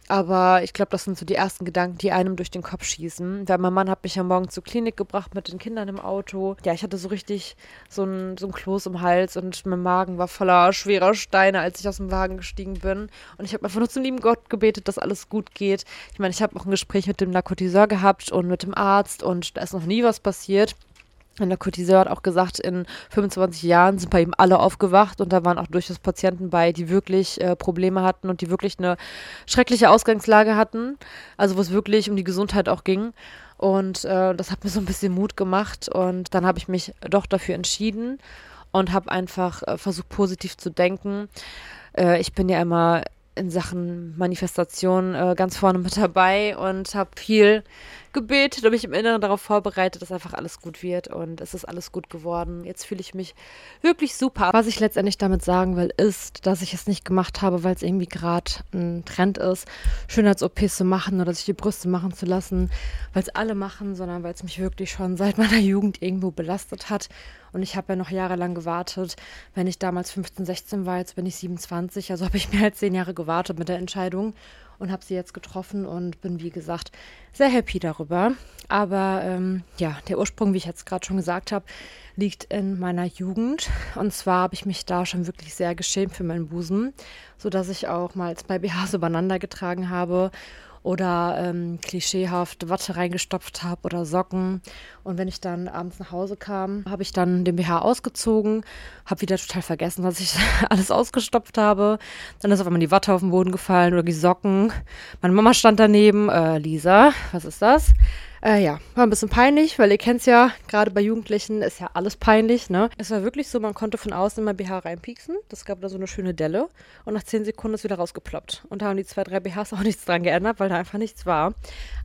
aber ich glaube, das sind so die ersten Gedanken, die einem durch den Kopf schießen. Weil mein Mann hat mich ja morgen zur Klinik gebracht mit den Kindern im Auto. Ja, ich hatte so richtig so ein, so ein Kloß im Hals und mein Magen war voller schwerer Steine, als ich aus dem Wagen gestiegen bin. Und ich habe einfach nur zum lieben Gott gebetet, dass alles gut geht. Ich meine, ich habe auch ein Gespräch mit dem Narkotiseur gehabt und mit dem Arzt und da ist noch nie was passiert. Und der Kotiseur hat auch gesagt, in 25 Jahren sind bei ihm alle aufgewacht und da waren auch durchaus Patienten bei, die wirklich äh, Probleme hatten und die wirklich eine schreckliche Ausgangslage hatten. Also wo es wirklich um die Gesundheit auch ging. Und äh, das hat mir so ein bisschen Mut gemacht und dann habe ich mich doch dafür entschieden und habe einfach äh, versucht, positiv zu denken. Äh, ich bin ja immer in Sachen Manifestation äh, ganz vorne mit dabei und habe viel gebetet und mich im Inneren darauf vorbereitet, dass einfach alles gut wird und es ist alles gut geworden. Jetzt fühle ich mich wirklich super. Was ich letztendlich damit sagen will, ist, dass ich es nicht gemacht habe, weil es irgendwie gerade ein Trend ist, Schönheits-OPs zu machen oder sich die Brüste machen zu lassen, weil es alle machen, sondern weil es mich wirklich schon [LAUGHS] seit meiner Jugend irgendwo belastet hat. Und ich habe ja noch jahrelang gewartet. Wenn ich damals 15, 16 war, jetzt bin ich 27, also habe ich mehr als zehn Jahre gewartet mit der Entscheidung und habe sie jetzt getroffen und bin, wie gesagt, sehr happy darüber. Aber ähm, ja, der Ursprung, wie ich jetzt gerade schon gesagt habe, liegt in meiner Jugend. Und zwar habe ich mich da schon wirklich sehr geschämt für meinen Busen, sodass ich auch mal zwei BHs übereinander getragen habe oder ähm, klischeehaft Watte reingestopft habe oder Socken. Und wenn ich dann abends nach Hause kam, habe ich dann den BH ausgezogen, habe wieder total vergessen, was ich [LAUGHS] alles ausgestopft habe. Dann ist auf einmal die Watte auf den Boden gefallen oder die Socken. Meine Mama stand daneben. Äh, Lisa, was ist das? Äh, ja, war ein bisschen peinlich, weil ihr kennt es ja, gerade bei Jugendlichen ist ja alles peinlich, ne? Es war wirklich so, man konnte von außen immer BH reinpieksen. Das gab da so eine schöne Delle. Und nach 10 Sekunden ist wieder rausgeploppt. Und da haben die zwei, drei BHs auch [LAUGHS] nichts dran geändert, weil da einfach nichts war.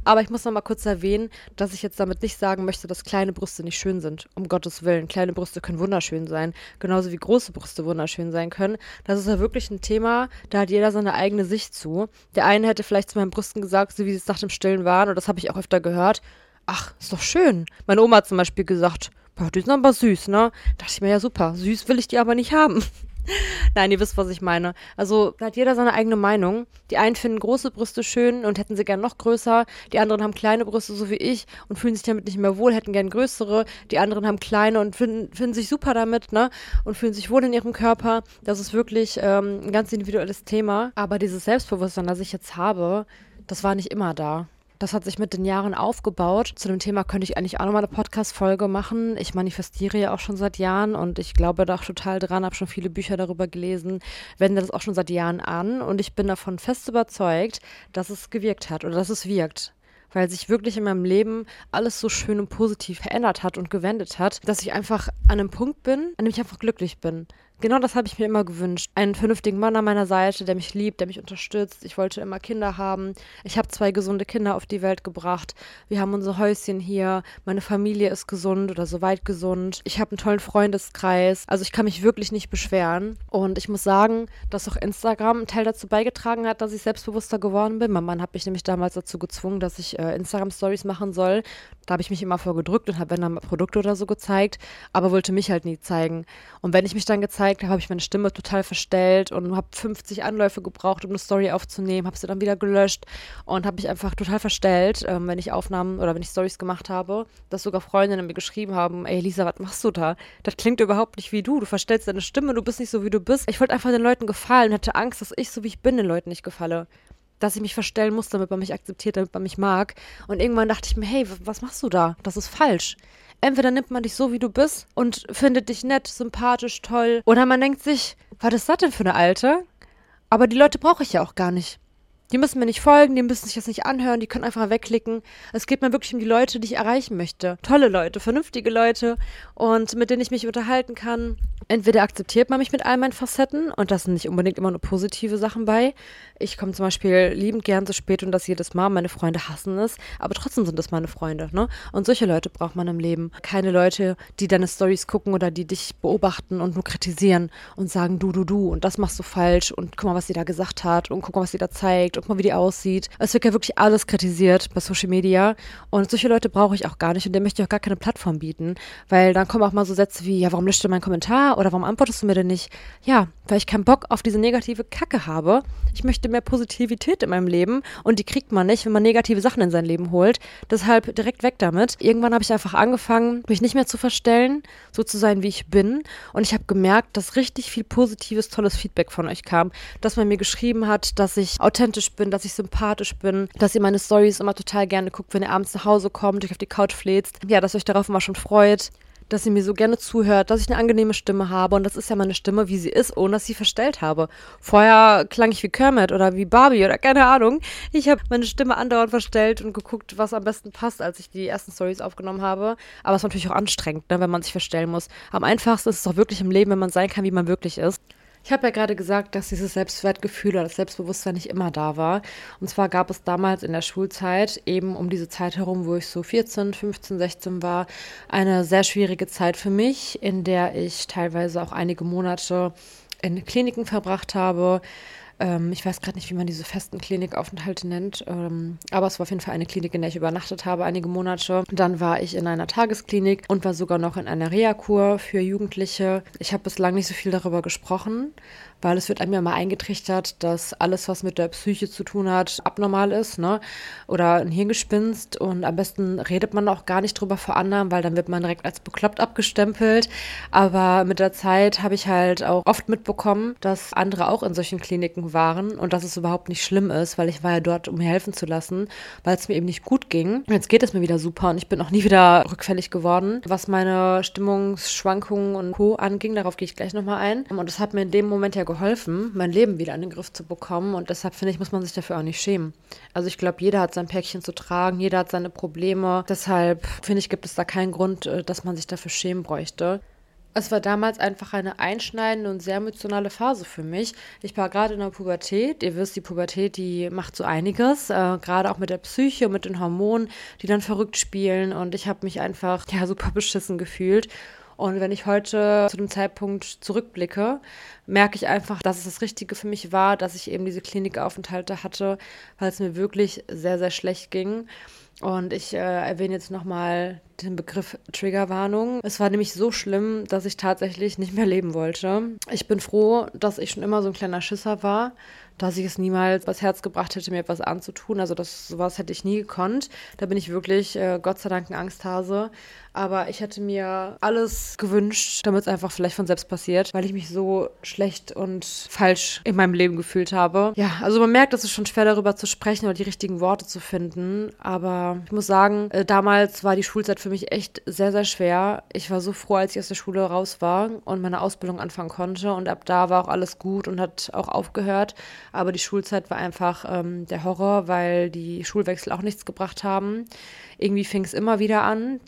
Aber ich muss noch mal kurz erwähnen, dass ich jetzt damit nicht sagen möchte, dass kleine Brüste nicht schön sind. Um Gottes Willen. Kleine Brüste können wunderschön sein. Genauso wie große Brüste wunderschön sein können. Das ist ja wirklich ein Thema, da hat jeder seine eigene Sicht zu. Der eine hätte vielleicht zu meinen Brüsten gesagt, so wie sie es nach dem Stillen waren, und das habe ich auch öfter gehört ach, ist doch schön. Meine Oma hat zum Beispiel gesagt, boah, die sind aber süß, ne? Da dachte ich mir, ja super, süß will ich die aber nicht haben. [LAUGHS] Nein, ihr wisst, was ich meine. Also da hat jeder seine eigene Meinung. Die einen finden große Brüste schön und hätten sie gern noch größer. Die anderen haben kleine Brüste, so wie ich, und fühlen sich damit nicht mehr wohl, hätten gern größere. Die anderen haben kleine und finden, finden sich super damit, ne? Und fühlen sich wohl in ihrem Körper. Das ist wirklich ähm, ein ganz individuelles Thema. Aber dieses Selbstbewusstsein, das ich jetzt habe, das war nicht immer da. Das hat sich mit den Jahren aufgebaut. Zu dem Thema könnte ich eigentlich auch nochmal eine Podcast-Folge machen. Ich manifestiere ja auch schon seit Jahren und ich glaube da auch total dran, habe schon viele Bücher darüber gelesen, wende das auch schon seit Jahren an und ich bin davon fest überzeugt, dass es gewirkt hat oder dass es wirkt weil sich wirklich in meinem Leben alles so schön und positiv verändert hat und gewendet hat, dass ich einfach an einem Punkt bin, an dem ich einfach glücklich bin. Genau das habe ich mir immer gewünscht. Einen vernünftigen Mann an meiner Seite, der mich liebt, der mich unterstützt. Ich wollte immer Kinder haben. Ich habe zwei gesunde Kinder auf die Welt gebracht. Wir haben unser Häuschen hier. Meine Familie ist gesund oder soweit gesund. Ich habe einen tollen Freundeskreis. Also ich kann mich wirklich nicht beschweren. Und ich muss sagen, dass auch Instagram einen Teil dazu beigetragen hat, dass ich selbstbewusster geworden bin. Mein Mann hat mich nämlich damals dazu gezwungen, dass ich äh, Instagram-Stories machen soll. Da habe ich mich immer vorgedrückt und habe dann Produkte oder so gezeigt, aber wollte mich halt nie zeigen. Und wenn ich mich dann gezeigt gezeigt habe, ich meine Stimme total verstellt und habe 50 Anläufe gebraucht, um eine Story aufzunehmen, habe sie dann wieder gelöscht und habe mich einfach total verstellt, ähm, wenn ich Aufnahmen oder wenn ich Stories gemacht habe, dass sogar Freundinnen mir geschrieben haben, ey Lisa, was machst du da? Das klingt überhaupt nicht wie du, du verstellst deine Stimme, du bist nicht so, wie du bist. Ich wollte einfach den Leuten gefallen, hatte Angst, dass ich so, wie ich bin, den Leuten nicht gefalle dass ich mich verstellen muss, damit man mich akzeptiert, damit man mich mag. Und irgendwann dachte ich mir, hey, was machst du da? Das ist falsch. Entweder nimmt man dich so, wie du bist und findet dich nett, sympathisch, toll. Oder man denkt sich, was ist das denn für eine Alte? Aber die Leute brauche ich ja auch gar nicht. Die müssen mir nicht folgen, die müssen sich das nicht anhören, die können einfach wegklicken. Es geht mir wirklich um die Leute, die ich erreichen möchte. Tolle Leute, vernünftige Leute und mit denen ich mich unterhalten kann. Entweder akzeptiert man mich mit all meinen Facetten und das sind nicht unbedingt immer nur positive Sachen bei. Ich komme zum Beispiel liebend gern zu spät und das jedes Mal. Meine Freunde hassen es, aber trotzdem sind das meine Freunde, ne? Und solche Leute braucht man im Leben. Keine Leute, die deine Stories gucken oder die dich beobachten und nur kritisieren und sagen, du, du, du und das machst du falsch und guck mal, was sie da gesagt hat und guck mal, was sie da zeigt guck mal, wie die aussieht. Es wird ja wirklich alles kritisiert bei Social Media. Und solche Leute brauche ich auch gar nicht und dem möchte ich auch gar keine Plattform bieten. Weil dann kommen auch mal so Sätze wie, ja, warum löscht du meinen Kommentar oder warum antwortest du mir denn nicht? Ja, weil ich keinen Bock auf diese negative Kacke habe. Ich möchte mehr Positivität in meinem Leben und die kriegt man nicht, wenn man negative Sachen in sein Leben holt. Deshalb direkt weg damit. Irgendwann habe ich einfach angefangen, mich nicht mehr zu verstellen, so zu sein, wie ich bin. Und ich habe gemerkt, dass richtig viel positives, tolles Feedback von euch kam. Dass man mir geschrieben hat, dass ich authentisch bin, dass ich sympathisch bin, dass ihr meine Stories immer total gerne guckt, wenn ihr abends nach Hause kommt, euch auf die Couch fläzt. Ja, dass euch darauf immer schon freut dass ihr mir so gerne zuhört, dass ich eine angenehme Stimme habe und das ist ja meine Stimme, wie sie ist, ohne dass sie verstellt habe. Vorher klang ich wie Kermit oder wie Barbie oder keine Ahnung. Ich habe meine Stimme andauernd verstellt und geguckt, was am besten passt, als ich die ersten Stories aufgenommen habe. Aber es ist natürlich auch anstrengend, ne, wenn man sich verstellen muss. Am einfachsten ist es doch wirklich im Leben, wenn man sein kann, wie man wirklich ist. Ich habe ja gerade gesagt, dass dieses Selbstwertgefühl oder das Selbstbewusstsein nicht immer da war. Und zwar gab es damals in der Schulzeit, eben um diese Zeit herum, wo ich so 14, 15, 16 war, eine sehr schwierige Zeit für mich, in der ich teilweise auch einige Monate in Kliniken verbracht habe, ähm, ich weiß gerade nicht, wie man diese festen Klinikaufenthalte nennt, ähm, aber es war auf jeden Fall eine Klinik, in der ich übernachtet habe, einige Monate. Dann war ich in einer Tagesklinik und war sogar noch in einer Reha-Kur für Jugendliche. Ich habe bislang nicht so viel darüber gesprochen, weil es wird einem ja mal eingetrichtert, dass alles, was mit der Psyche zu tun hat, abnormal ist, ne? Oder ein Hirngespinst und am besten redet man auch gar nicht drüber vor anderen, weil dann wird man direkt als bekloppt abgestempelt. Aber mit der Zeit habe ich halt auch oft mitbekommen, dass andere auch in solchen Kliniken waren und dass es überhaupt nicht schlimm ist, weil ich war ja dort, um mir helfen zu lassen, weil es mir eben nicht gut ging. Jetzt geht es mir wieder super und ich bin auch nie wieder rückfällig geworden. Was meine Stimmungsschwankungen und Co. anging, darauf gehe ich gleich nochmal ein. Und das hat mir in dem Moment ja geholfen, mein Leben wieder in den Griff zu bekommen. Und deshalb finde ich, muss man sich dafür auch nicht schämen. Also ich glaube, jeder hat sein Päckchen zu tragen, jeder hat seine Probleme. Deshalb finde ich, gibt es da keinen Grund, äh, dass man sich dafür schämen bräuchte. Es war damals einfach eine einschneidende und sehr emotionale Phase für mich. Ich war gerade in der Pubertät. Ihr wisst, die Pubertät, die macht so einiges, äh, gerade auch mit der Psyche mit den Hormonen, die dann verrückt spielen. Und ich habe mich einfach ja super beschissen gefühlt. Und wenn ich heute zu dem Zeitpunkt zurückblicke, merke ich einfach, dass es das Richtige für mich war, dass ich eben diese Klinikaufenthalte hatte, weil es mir wirklich sehr, sehr schlecht ging. Und ich äh, erwähne jetzt nochmal den Begriff Triggerwarnung. Es war nämlich so schlimm, dass ich tatsächlich nicht mehr leben wollte. Ich bin froh, dass ich schon immer so ein kleiner Schisser war, dass ich es niemals das Herz gebracht hätte, mir etwas anzutun. Also das sowas hätte ich nie gekonnt. Da bin ich wirklich äh, Gott sei Dank ein Angsthase. Aber ich hätte mir alles gewünscht, damit es einfach vielleicht von selbst passiert, weil ich mich so schlecht und falsch in meinem Leben gefühlt habe. Ja, also man merkt, es ist schon schwer darüber zu sprechen oder die richtigen Worte zu finden. Aber ich muss sagen, äh, damals war die Schulzeit für mich echt sehr, sehr schwer. Ich war so froh, als ich aus der Schule raus war und meine Ausbildung anfangen konnte. Und ab da war auch alles gut und hat auch aufgehört. Aber die Schulzeit war einfach ähm, der Horror, weil die Schulwechsel auch nichts gebracht haben. Irgendwie fing es immer wieder an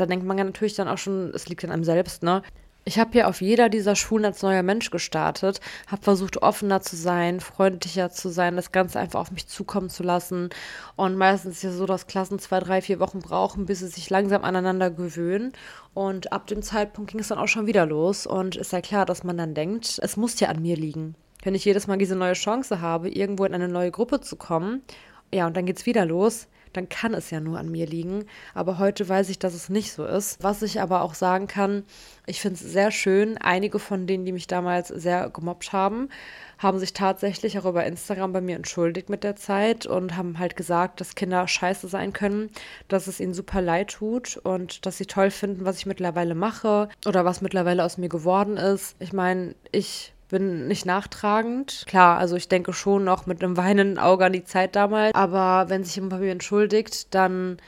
da denkt man ja natürlich dann auch schon, es liegt an einem selbst, ne? Ich habe hier auf jeder dieser Schulen als neuer Mensch gestartet, habe versucht, offener zu sein, freundlicher zu sein, das Ganze einfach auf mich zukommen zu lassen. Und meistens ist ja so, dass Klassen zwei, drei, vier Wochen brauchen, bis sie sich langsam aneinander gewöhnen. Und ab dem Zeitpunkt ging es dann auch schon wieder los. Und ist ja klar, dass man dann denkt, es muss ja an mir liegen. Wenn ich jedes Mal diese neue Chance habe, irgendwo in eine neue Gruppe zu kommen, ja, und dann geht es wieder los, dann kann es ja nur an mir liegen. Aber heute weiß ich, dass es nicht so ist. Was ich aber auch sagen kann, ich finde es sehr schön. Einige von denen, die mich damals sehr gemobbt haben, haben sich tatsächlich auch über Instagram bei mir entschuldigt mit der Zeit und haben halt gesagt, dass Kinder scheiße sein können, dass es ihnen super leid tut und dass sie toll finden, was ich mittlerweile mache oder was mittlerweile aus mir geworden ist. Ich meine, ich bin nicht nachtragend. Klar, also ich denke schon noch mit einem weinenden Auge an die Zeit damals. Aber wenn sich jemand bei mir entschuldigt, dann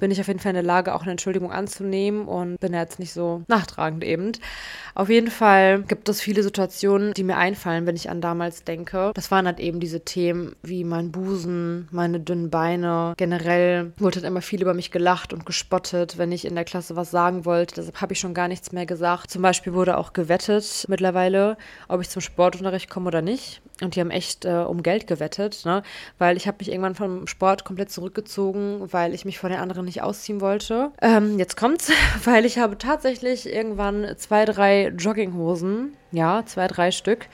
bin ich auf jeden Fall in der Lage, auch eine Entschuldigung anzunehmen und bin jetzt nicht so nachtragend eben. Auf jeden Fall gibt es viele Situationen, die mir einfallen, wenn ich an damals denke. Das waren halt eben diese Themen wie mein Busen, meine dünnen Beine. Generell wurde halt immer viel über mich gelacht und gespottet, wenn ich in der Klasse was sagen wollte. Deshalb habe ich schon gar nichts mehr gesagt. Zum Beispiel wurde auch gewettet mittlerweile, ob ich zum Sportunterricht komme oder nicht. Und die haben echt äh, um Geld gewettet, ne? weil ich habe mich irgendwann vom Sport komplett zurückgezogen, weil ich mich vor den anderen nicht ausziehen wollte. Ähm, jetzt kommt's, [LAUGHS] weil ich habe tatsächlich irgendwann zwei, drei Jogginghosen, ja, zwei, drei Stück,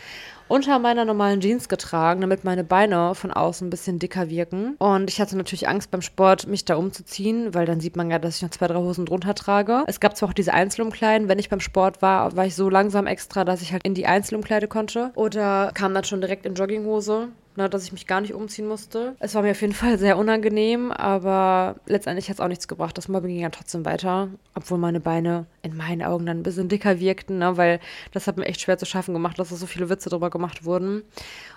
unter meiner normalen Jeans getragen, damit meine Beine von außen ein bisschen dicker wirken. Und ich hatte natürlich Angst beim Sport, mich da umzuziehen, weil dann sieht man ja, dass ich noch zwei, drei Hosen drunter trage. Es gab zwar auch diese Einzelumkleiden. Wenn ich beim Sport war, war ich so langsam extra, dass ich halt in die Einzelumkleide konnte. Oder kam dann schon direkt in Jogginghose ne, dass ich mich gar nicht umziehen musste. Es war mir auf jeden Fall sehr unangenehm, aber letztendlich hat es auch nichts gebracht. Das Mobbing ging ja trotzdem weiter, obwohl meine Beine in meinen Augen dann ein bisschen dicker wirkten, ne, weil das hat mir echt schwer zu schaffen gemacht, dass da so viele Witze drüber gemacht wurden.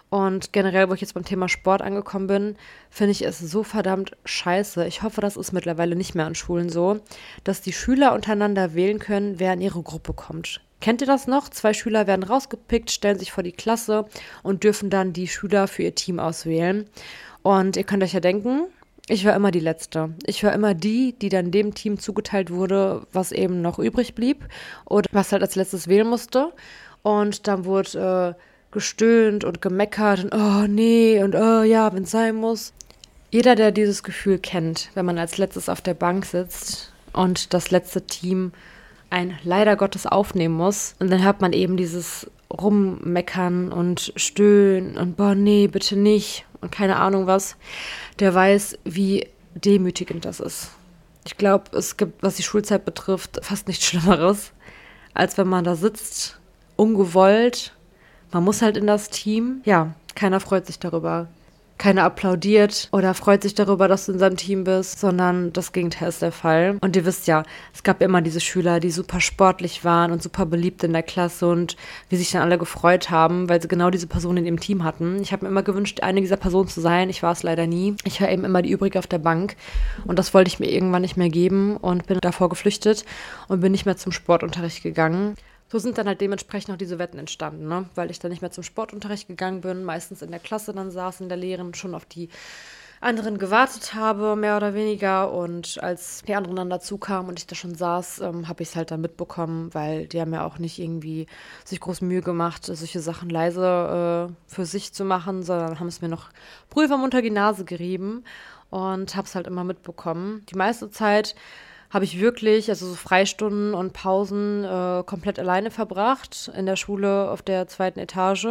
Und generell, wo ich jetzt beim Thema Sport angekommen bin, finde ich es so verdammt scheiße. Ich hoffe, das ist mittlerweile nicht mehr an Schulen so, dass die Schüler untereinander wählen können, wer in ihre Gruppe kommt. Kennt ihr das noch? Zwei Schüler werden rausgepickt, stellen sich vor die Klasse und dürfen dann die Schüler für ihr Team auswählen. Und ihr könnt euch ja denken, ich war immer die Letzte. Ich war immer die, die dann dem Team zugeteilt wurde, was eben noch übrig blieb oder was halt als letztes wählen musste. Und dann wurde äh, gestöhnt und gemeckert und oh nee und oh ja, wenn es sein muss. Jeder, der dieses Gefühl kennt, wenn man als letztes auf der Bank sitzt und das letzte Team ein leider Gottes aufnehmen muss. Und dann hört man eben dieses Rummeckern und Stöhnen und boah, nee, bitte nicht und keine Ahnung was. Der weiß, wie demütigend das ist. Ich glaube, es gibt, was die Schulzeit betrifft, fast nichts Schlimmeres, als wenn man da sitzt, ungewollt. Man muss halt in das Team. Ja, keiner freut sich darüber keiner applaudiert oder freut sich darüber, dass du in seinem Team bist, sondern das Gegenteil ist der Fall. Und ihr wisst ja, es gab immer diese Schüler, die super sportlich waren und super beliebt in der Klasse und wie sich dann alle gefreut haben, weil sie genau diese Person in ihrem Team hatten. Ich habe mir immer gewünscht, eine dieser Personen zu sein. Ich war es leider nie. Ich war eben immer die übrige auf der Bank und das wollte ich mir irgendwann nicht mehr geben und bin davor geflüchtet und bin nicht mehr zum Sportunterricht gegangen so sind dann halt dementsprechend auch diese Wetten entstanden, ne? weil ich dann nicht mehr zum Sportunterricht gegangen bin, meistens in der Klasse dann saß in der Lehre und schon auf die anderen gewartet habe, mehr oder weniger. Und als die anderen dann dazu kamen und ich da schon saß, ähm, habe ich es halt dann mitbekommen, weil die haben ja auch nicht irgendwie sich groß Mühe gemacht, solche Sachen leise äh, für sich zu machen, sondern haben es mir noch prüfam unter die Nase gerieben und habe es halt immer mitbekommen. Die meiste Zeit habe ich wirklich, also so Freistunden und Pausen äh, komplett alleine verbracht in der Schule auf der zweiten Etage.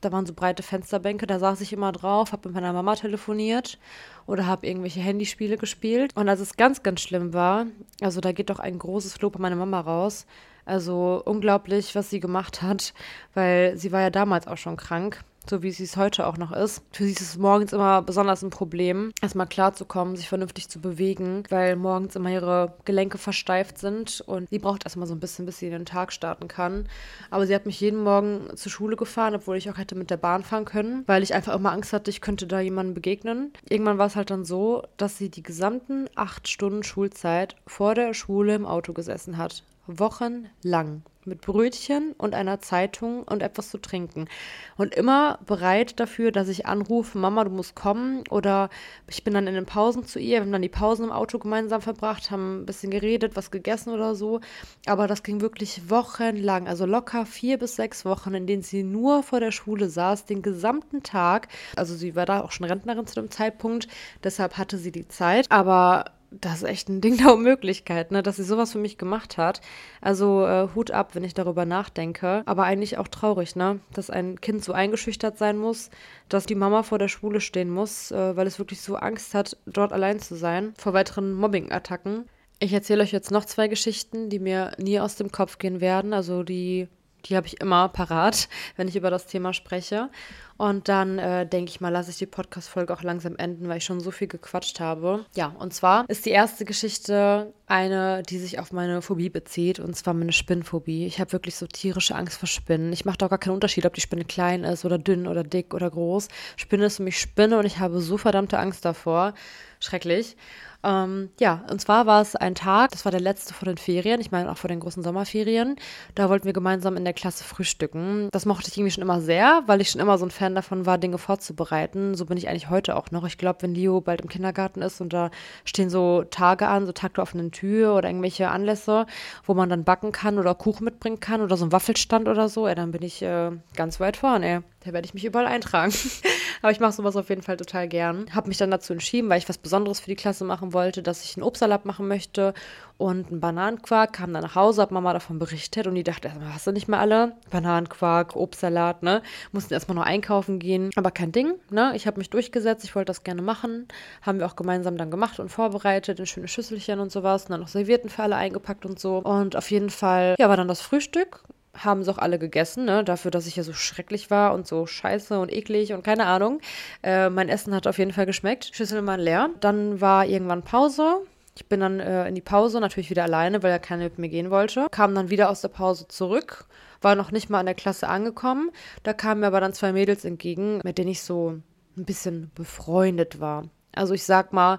Da waren so breite Fensterbänke, da saß ich immer drauf, habe mit meiner Mama telefoniert oder habe irgendwelche Handyspiele gespielt. Und als es ganz, ganz schlimm war, also da geht doch ein großes Lob an meine Mama raus. Also unglaublich, was sie gemacht hat, weil sie war ja damals auch schon krank so wie sie es heute auch noch ist. Für sie ist es morgens immer besonders ein Problem, erstmal klarzukommen, sich vernünftig zu bewegen, weil morgens immer ihre Gelenke versteift sind und sie braucht erstmal so ein bisschen, bis sie den Tag starten kann. Aber sie hat mich jeden Morgen zur Schule gefahren, obwohl ich auch hätte mit der Bahn fahren können, weil ich einfach immer Angst hatte, ich könnte da jemandem begegnen. Irgendwann war es halt dann so, dass sie die gesamten acht Stunden Schulzeit vor der Schule im Auto gesessen hat. Wochenlang mit Brötchen und einer Zeitung und etwas zu trinken. Und immer bereit dafür, dass ich anrufe, Mama, du musst kommen. Oder ich bin dann in den Pausen zu ihr. Wir haben dann die Pausen im Auto gemeinsam verbracht, haben ein bisschen geredet, was gegessen oder so. Aber das ging wirklich wochenlang, also locker vier bis sechs Wochen, in denen sie nur vor der Schule saß, den gesamten Tag. Also sie war da auch schon Rentnerin zu dem Zeitpunkt, deshalb hatte sie die Zeit. Aber das ist echt ein Ding [LAUGHS] der Unmöglichkeit, ne, dass sie sowas für mich gemacht hat. Also äh, Hut ab, wenn ich darüber nachdenke. Aber eigentlich auch traurig, ne, dass ein Kind so eingeschüchtert sein muss, dass die Mama vor der Schule stehen muss, äh, weil es wirklich so Angst hat, dort allein zu sein, vor weiteren Mobbing-Attacken. Ich erzähle euch jetzt noch zwei Geschichten, die mir nie aus dem Kopf gehen werden. Also die die habe ich immer parat, [LAUGHS] wenn ich über das Thema spreche. Und dann äh, denke ich mal, lasse ich die Podcast-Folge auch langsam enden, weil ich schon so viel gequatscht habe. Ja, und zwar ist die erste Geschichte eine, die sich auf meine Phobie bezieht, und zwar meine Spinnphobie. Ich habe wirklich so tierische Angst vor Spinnen. Ich mache da auch gar keinen Unterschied, ob die Spinne klein ist oder dünn oder dick oder groß. Spinne ist für mich Spinne und ich habe so verdammte Angst davor. Schrecklich. Ähm, ja, und zwar war es ein Tag, das war der letzte vor den Ferien, ich meine auch vor den großen Sommerferien. Da wollten wir gemeinsam in der Klasse frühstücken. Das mochte ich irgendwie schon immer sehr, weil ich schon immer so ein Fan davon war, Dinge vorzubereiten. So bin ich eigentlich heute auch noch. Ich glaube, wenn Leo bald im Kindergarten ist und da stehen so Tage an, so Tag der offenen Tür oder irgendwelche Anlässe, wo man dann backen kann oder Kuchen mitbringen kann oder so ein Waffelstand oder so, ey, dann bin ich äh, ganz weit vorne. Da werde ich mich überall eintragen. [LAUGHS] Aber ich mache sowas auf jeden Fall total gern. Habe mich dann dazu entschieden, weil ich was Besonderes für die Klasse machen wollte, dass ich einen Obstsalat machen möchte und einen Bananenquark. Kam dann nach Hause, habe Mama davon berichtet und die dachte erstmal, hast du nicht mehr alle? Bananenquark, Obstsalat, ne? Mussten erstmal noch einkaufen gehen. Aber kein Ding, ne? Ich habe mich durchgesetzt, ich wollte das gerne machen. Haben wir auch gemeinsam dann gemacht und vorbereitet in schöne Schüsselchen und sowas. Und dann noch Servierten für alle eingepackt und so. Und auf jeden Fall, ja, war dann das Frühstück haben sie auch alle gegessen, ne? Dafür, dass ich ja so schrecklich war und so scheiße und eklig und keine Ahnung. Äh, mein Essen hat auf jeden Fall geschmeckt. Schüssel waren leer. Dann war irgendwann Pause. Ich bin dann äh, in die Pause, natürlich wieder alleine, weil ja keiner mit mir gehen wollte. Kam dann wieder aus der Pause zurück, war noch nicht mal in der Klasse angekommen. Da kamen mir aber dann zwei Mädels entgegen, mit denen ich so ein bisschen befreundet war. Also ich sag mal,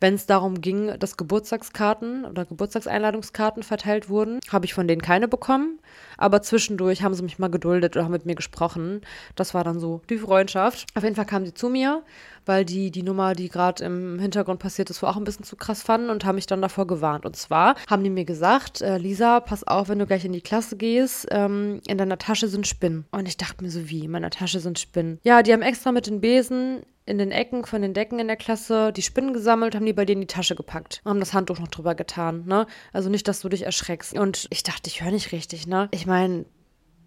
wenn es darum ging, dass Geburtstagskarten oder Geburtstagseinladungskarten verteilt wurden, habe ich von denen keine bekommen. Aber zwischendurch haben sie mich mal geduldet oder haben mit mir gesprochen. Das war dann so die Freundschaft. Auf jeden Fall kamen sie zu mir, weil die die Nummer, die gerade im Hintergrund passiert ist, wohl auch ein bisschen zu krass fanden und haben mich dann davor gewarnt. Und zwar haben die mir gesagt, äh, Lisa, pass auf, wenn du gleich in die Klasse gehst, ähm, in deiner Tasche sind Spinnen. Und ich dachte mir so, wie, in meiner Tasche sind Spinnen. Ja, die haben extra mit den Besen in den Ecken von den Decken in der Klasse die Spinnen gesammelt, haben die bei denen in die Tasche gepackt und haben das Handtuch noch drüber getan, ne? Also nicht, dass du dich erschreckst. Und ich dachte, ich höre nicht richtig, ne? Ich meine,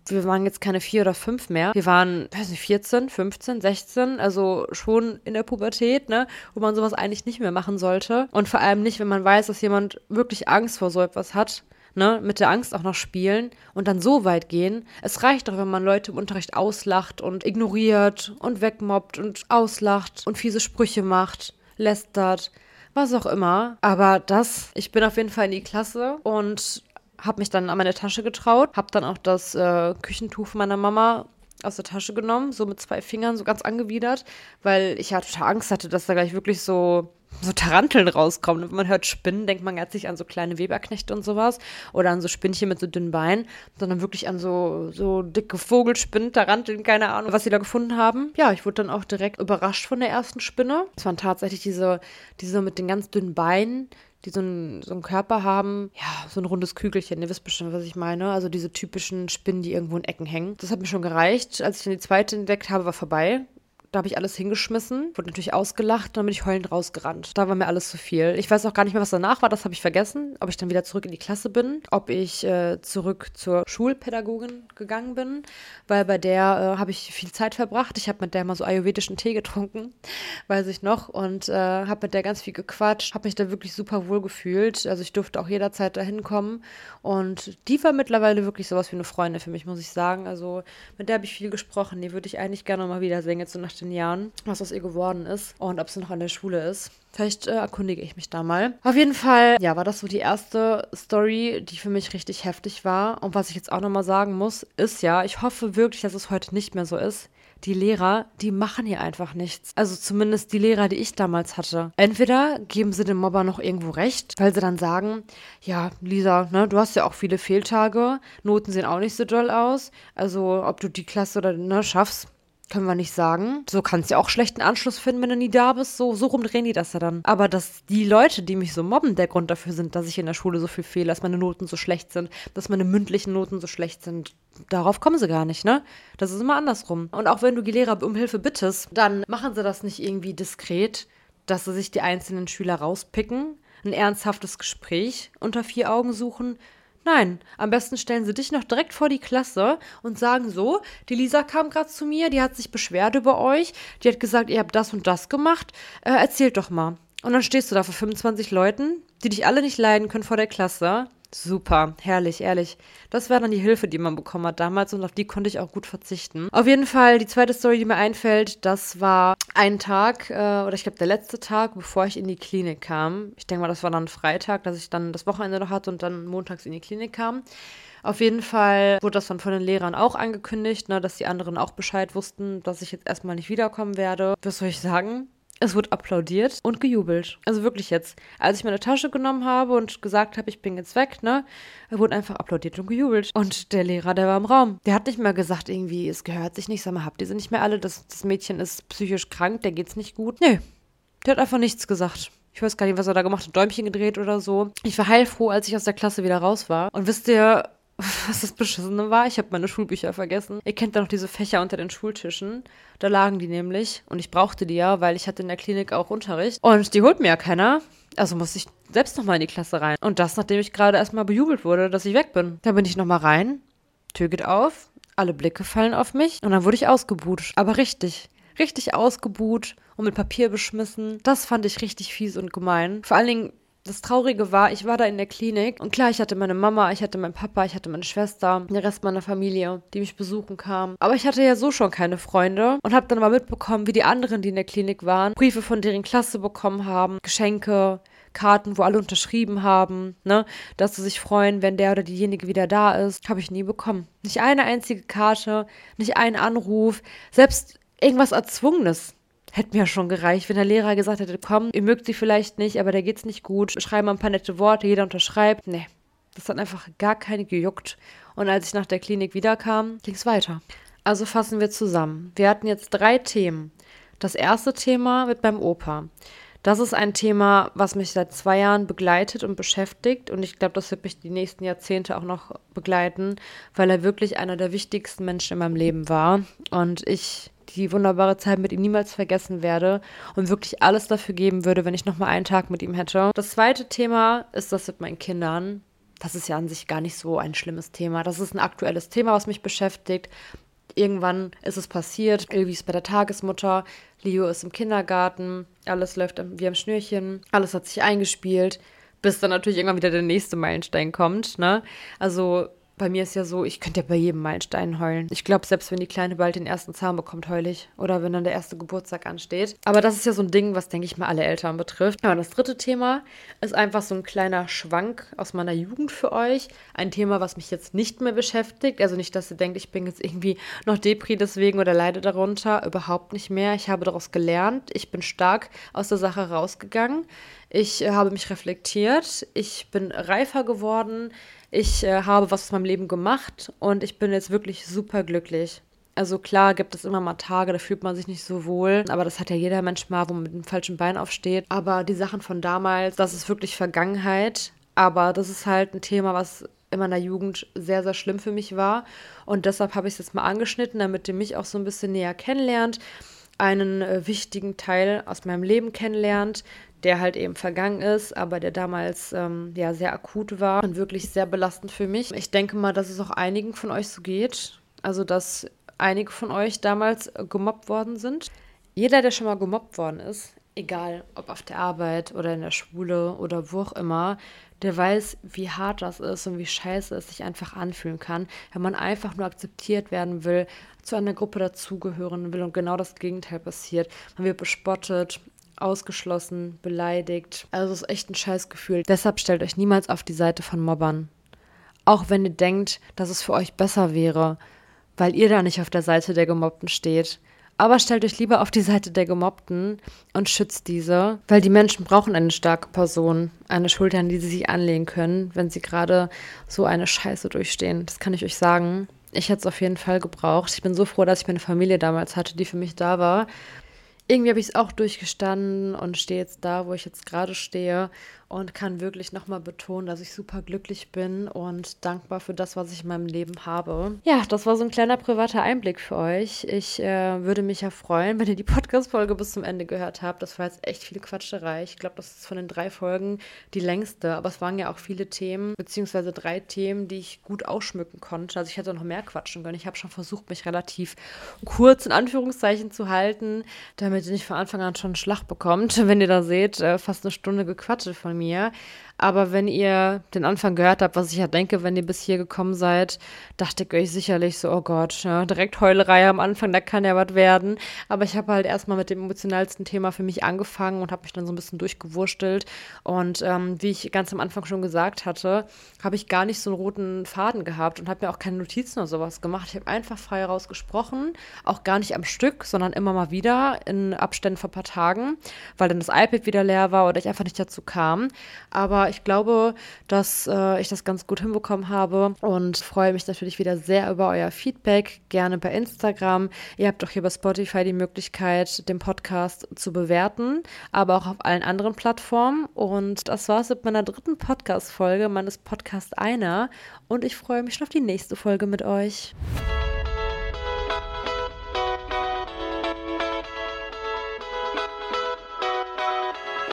wir waren jetzt keine vier oder fünf mehr. Wir waren, weiß nicht, 14, 15, 16, also schon in der Pubertät, ne, wo man sowas eigentlich nicht mehr machen sollte. Und vor allem nicht, wenn man weiß, dass jemand wirklich Angst vor so etwas hat ne, mit der Angst auch noch spielen und dann so weit gehen. Es reicht doch, wenn man Leute im Unterricht auslacht und ignoriert und wegmobbt und auslacht und fiese Sprüche macht, lästert, was auch immer. Aber das, ich bin auf jeden Fall in die Klasse und habe mich dann an meine Tasche getraut, habe dann auch das äh, Küchentuch meiner Mama aus der Tasche genommen, so mit zwei Fingern, so ganz angewidert, weil ich ja total Angst hatte, dass da gleich wirklich so so Taranteln rauskommen. Wenn man hört Spinnen, denkt man jetzt nicht an so kleine Weberknechte und sowas oder an so Spinnchen mit so dünnen Beinen, sondern wirklich an so, so dicke Vogelspinnen, Taranteln, keine Ahnung, was sie da gefunden haben. Ja, ich wurde dann auch direkt überrascht von der ersten Spinne. Es waren tatsächlich diese, diese mit den ganz dünnen Beinen, die so einen, so einen Körper haben, ja, so ein rundes Kügelchen, ihr wisst bestimmt, was ich meine. Also diese typischen Spinnen, die irgendwo in Ecken hängen. Das hat mir schon gereicht. Als ich dann die zweite entdeckt habe, war vorbei Da habe ich alles hingeschmissen, wurde natürlich ausgelacht, dann bin ich heulend rausgerannt. Da war mir alles zu viel. Ich weiß auch gar nicht mehr, was danach war, das habe ich vergessen. Ob ich dann wieder zurück in die Klasse bin, ob ich äh, zurück zur Schulpädagogin gegangen bin, weil bei der äh, habe ich viel Zeit verbracht. Ich habe mit der mal so ayurvedischen Tee getrunken, [LAUGHS] weiß ich noch, und äh, habe mit der ganz viel gequatscht, habe mich da wirklich super wohl gefühlt. Also ich durfte auch jederzeit dahin kommen und die war mittlerweile wirklich sowas wie eine Freundin für mich, muss ich sagen. Also mit der habe ich viel gesprochen. Die würde ich eigentlich gerne mal wiedersehen, jetzt so nach den Jahren, was aus ihr geworden ist und ob sie noch an der Schule ist. Vielleicht äh, erkundige ich mich da mal. Auf jeden Fall, ja, war das so die erste Story, die für mich richtig heftig war. Und was ich jetzt auch nochmal sagen muss, ist ja, ich hoffe wirklich, dass es heute nicht mehr so ist die Lehrer, die machen hier einfach nichts. Also zumindest die Lehrer, die ich damals hatte. Entweder geben sie dem Mobber noch irgendwo recht, weil sie dann sagen, ja, Lisa, ne, du hast ja auch viele Fehltage, Noten sehen auch nicht so doll aus. Also ob du die Klasse oder ne, schaffst, können wir nicht sagen. So kannst du ja auch schlechten Anschluss finden, wenn du nie da bist. So, so rumdrehen die das ja dann. Aber dass die Leute, die mich so mobben, der Grund dafür sind, dass ich in der Schule so viel fehle, dass meine Noten so schlecht sind, dass meine mündlichen Noten so schlecht sind, darauf kommen sie gar nicht, ne? Das ist immer andersrum. Und auch wenn du die Lehrer um Hilfe bittest, dann machen sie das nicht irgendwie diskret, dass sie sich die einzelnen Schüler rauspicken, ein ernsthaftes Gespräch unter vier Augen suchen, Nein, am besten stellen sie dich noch direkt vor die Klasse und sagen so, die Lisa kam gerade zu mir, die hat sich beschwert über euch, die hat gesagt, ihr habt das und das gemacht, äh, erzählt doch mal. Und dann stehst du da vor 25 Leuten, die dich alle nicht leiden können vor der Klasse Super, herrlich, ehrlich. Das war dann die Hilfe, die man bekommen hat damals und auf die konnte ich auch gut verzichten. Auf jeden Fall, die zweite Story, die mir einfällt, das war ein Tag, äh, oder ich glaube der letzte Tag, bevor ich in die Klinik kam. Ich denke mal, das war dann Freitag, dass ich dann das Wochenende noch hatte und dann montags in die Klinik kam. Auf jeden Fall wurde das dann von den Lehrern auch angekündigt, ne, dass die anderen auch Bescheid wussten, dass ich jetzt erstmal nicht wiederkommen werde. Was soll ich sagen? Es wurde applaudiert und gejubelt. Also wirklich jetzt. Als ich meine Tasche genommen habe und gesagt habe, ich bin jetzt weg, ne, wurde einfach applaudiert und gejubelt. Und der Lehrer, der war im Raum. Der hat nicht mehr gesagt, irgendwie, es gehört sich nicht, sag mal, habt ihr sie nicht mehr alle? Das, das Mädchen ist psychisch krank, der geht's nicht gut. Nee, der hat einfach nichts gesagt. Ich weiß gar nicht, was er da gemacht hat, Däumchen gedreht oder so. Ich war heilfroh, als ich aus der Klasse wieder raus war. Und wisst ihr, was [LAUGHS] das Beschissene war? Ich habe meine Schulbücher vergessen. Ihr kennt da noch diese Fächer unter den Schultischen. Da lagen die nämlich. Und ich brauchte die ja, weil ich hatte in der Klinik auch Unterricht. Und die holt mir ja keiner. Also musste ich selbst nochmal in die Klasse rein. Und das, nachdem ich gerade erstmal bejubelt wurde, dass ich weg bin. Da bin ich nochmal rein. Tür geht auf. Alle Blicke fallen auf mich. Und dann wurde ich ausgebuht. Aber richtig. Richtig ausgebuht und mit Papier beschmissen. Das fand ich richtig fies und gemein. Vor allen Dingen, das Traurige war, ich war da in der Klinik und klar, ich hatte meine Mama, ich hatte meinen Papa, ich hatte meine Schwester, der Rest meiner Familie, die mich besuchen kam. Aber ich hatte ja so schon keine Freunde und habe dann mal mitbekommen, wie die anderen, die in der Klinik waren, Briefe von deren Klasse bekommen haben, Geschenke, Karten, wo alle unterschrieben haben, ne, dass sie sich freuen, wenn der oder diejenige wieder da ist, habe ich nie bekommen. Nicht eine einzige Karte, nicht einen Anruf, selbst irgendwas Erzwungenes Hätte mir schon gereicht, wenn der Lehrer gesagt hätte, komm, ihr mögt sie vielleicht nicht, aber der geht's nicht gut. Schreiben mal ein paar nette Worte, jeder unterschreibt. Nee, das hat einfach gar keine gejuckt. Und als ich nach der Klinik wiederkam, ging's weiter. Also fassen wir zusammen. Wir hatten jetzt drei Themen. Das erste Thema wird beim Opa. Das ist ein Thema, was mich seit zwei Jahren begleitet und beschäftigt. Und ich glaube, das wird mich die nächsten Jahrzehnte auch noch begleiten, weil er wirklich einer der wichtigsten Menschen in meinem Leben war. Und ich die wunderbare Zeit mit ihm niemals vergessen werde und wirklich alles dafür geben würde, wenn ich noch mal einen Tag mit ihm hätte. Das zweite Thema ist das mit meinen Kindern. Das ist ja an sich gar nicht so ein schlimmes Thema. Das ist ein aktuelles Thema, was mich beschäftigt. Irgendwann ist es passiert, irgendwie ist bei der Tagesmutter, Leo ist im Kindergarten, alles läuft wie am Schnürchen, alles hat sich eingespielt, bis dann natürlich irgendwann wieder der nächste Meilenstein kommt. Ne? Also bei mir ist ja so, ich könnte ja bei jedem Meilenstein heulen. Ich glaube, selbst wenn die Kleine bald den ersten Zahn bekommt, heul ich. Oder wenn dann der erste Geburtstag ansteht. Aber das ist ja so ein Ding, was, denke ich mal, alle Eltern betrifft. Und das dritte Thema ist einfach so ein kleiner Schwank aus meiner Jugend für euch. Ein Thema, was mich jetzt nicht mehr beschäftigt. Also nicht, dass ihr denkt, ich bin jetzt irgendwie noch Depri deswegen oder leide darunter. Überhaupt nicht mehr. Ich habe daraus gelernt. Ich bin stark aus der Sache rausgegangen. Ich äh, habe mich reflektiert. Ich bin reifer geworden. Ich äh, habe was aus meinem Leben gemacht und ich bin jetzt wirklich super glücklich. Also klar gibt es immer mal Tage, da fühlt man sich nicht so wohl, aber das hat ja jeder Mensch mal, wo man mit dem falschen Bein aufsteht. Aber die Sachen von damals, das ist wirklich Vergangenheit. Aber das ist halt ein Thema, was in meiner Jugend sehr, sehr schlimm für mich war. Und deshalb habe ich es jetzt mal angeschnitten, damit ihr mich auch so ein bisschen näher kennenlernt. einen äh, wichtigen Teil aus meinem Leben kennenlernt, der halt eben vergangen ist, aber der damals ähm, ja sehr akut war und wirklich sehr belastend für mich. Ich denke mal, dass es auch einigen von euch so geht. Also, dass einige von euch damals gemobbt worden sind. Jeder, der schon mal gemobbt worden ist, egal ob auf der Arbeit oder in der Schule oder wo auch immer, der weiß, wie hart das ist und wie scheiße es sich einfach anfühlen kann, wenn man einfach nur akzeptiert werden will, zu einer Gruppe dazugehören will und genau das Gegenteil passiert. Man wird bespottet, ausgeschlossen, beleidigt. Also es ist echt ein Scheißgefühl. Deshalb stellt euch niemals auf die Seite von Mobbern. Auch wenn ihr denkt, dass es für euch besser wäre, weil ihr da nicht auf der Seite der Gemobbten steht. Aber stellt euch lieber auf die Seite der Gemobbten und schützt diese, weil die Menschen brauchen eine starke Person, eine Schulter, an die sie sich anlehnen können, wenn sie gerade so eine Scheiße durchstehen. Das kann ich euch sagen. Ich hätte es auf jeden Fall gebraucht. Ich bin so froh, dass ich meine Familie damals hatte, die für mich da war irgendwie habe ich es auch durchgestanden und stehe jetzt da, wo ich jetzt gerade stehe und kann wirklich nochmal betonen, dass ich super glücklich bin und dankbar für das, was ich in meinem Leben habe. Ja, das war so ein kleiner privater Einblick für euch. Ich äh, würde mich ja freuen, wenn ihr die [LAUGHS] Podcast-Folge bis zum Ende gehört habt. Das war jetzt echt viel Quatscherei. Ich glaube, das ist von den drei Folgen die längste, aber es waren ja auch viele Themen, beziehungsweise drei Themen, die ich gut ausschmücken konnte. Also ich hätte noch mehr quatschen können. Ich habe schon versucht, mich relativ kurz in Anführungszeichen zu halten, damit ihr nicht von Anfang an schon einen Schlag bekommt. Wenn ihr da seht, äh, fast eine Stunde gequatscht von mir. Aber wenn ihr den Anfang gehört habt, was ich ja denke, wenn ihr bis hier gekommen seid, dachte ich euch sicherlich so, oh Gott, ja, direkt Heulerei am Anfang, da kann ja was werden. Aber ich habe halt erstmal mit dem emotionalsten Thema für mich angefangen und habe mich dann so ein bisschen durchgewurstelt. Und ähm, wie ich ganz am Anfang schon gesagt hatte, habe ich gar nicht so einen roten Faden gehabt und habe mir auch keine Notizen oder sowas gemacht. Ich habe einfach frei rausgesprochen, auch gar nicht am Stück, sondern immer mal wieder in Abständen von ein paar Tagen, weil dann das iPad wieder leer war oder ich einfach nicht dazu kam. Aber ich glaube, dass äh, ich das ganz gut hinbekommen habe und freue mich natürlich wieder sehr über euer Feedback. Gerne bei Instagram. Ihr habt doch hier bei Spotify die Möglichkeit, den Podcast zu bewerten, aber auch auf allen anderen Plattformen. Und das war's mit meiner dritten Podcast-Folge meines Podcast Einer. Und ich freue mich schon auf die nächste Folge mit euch.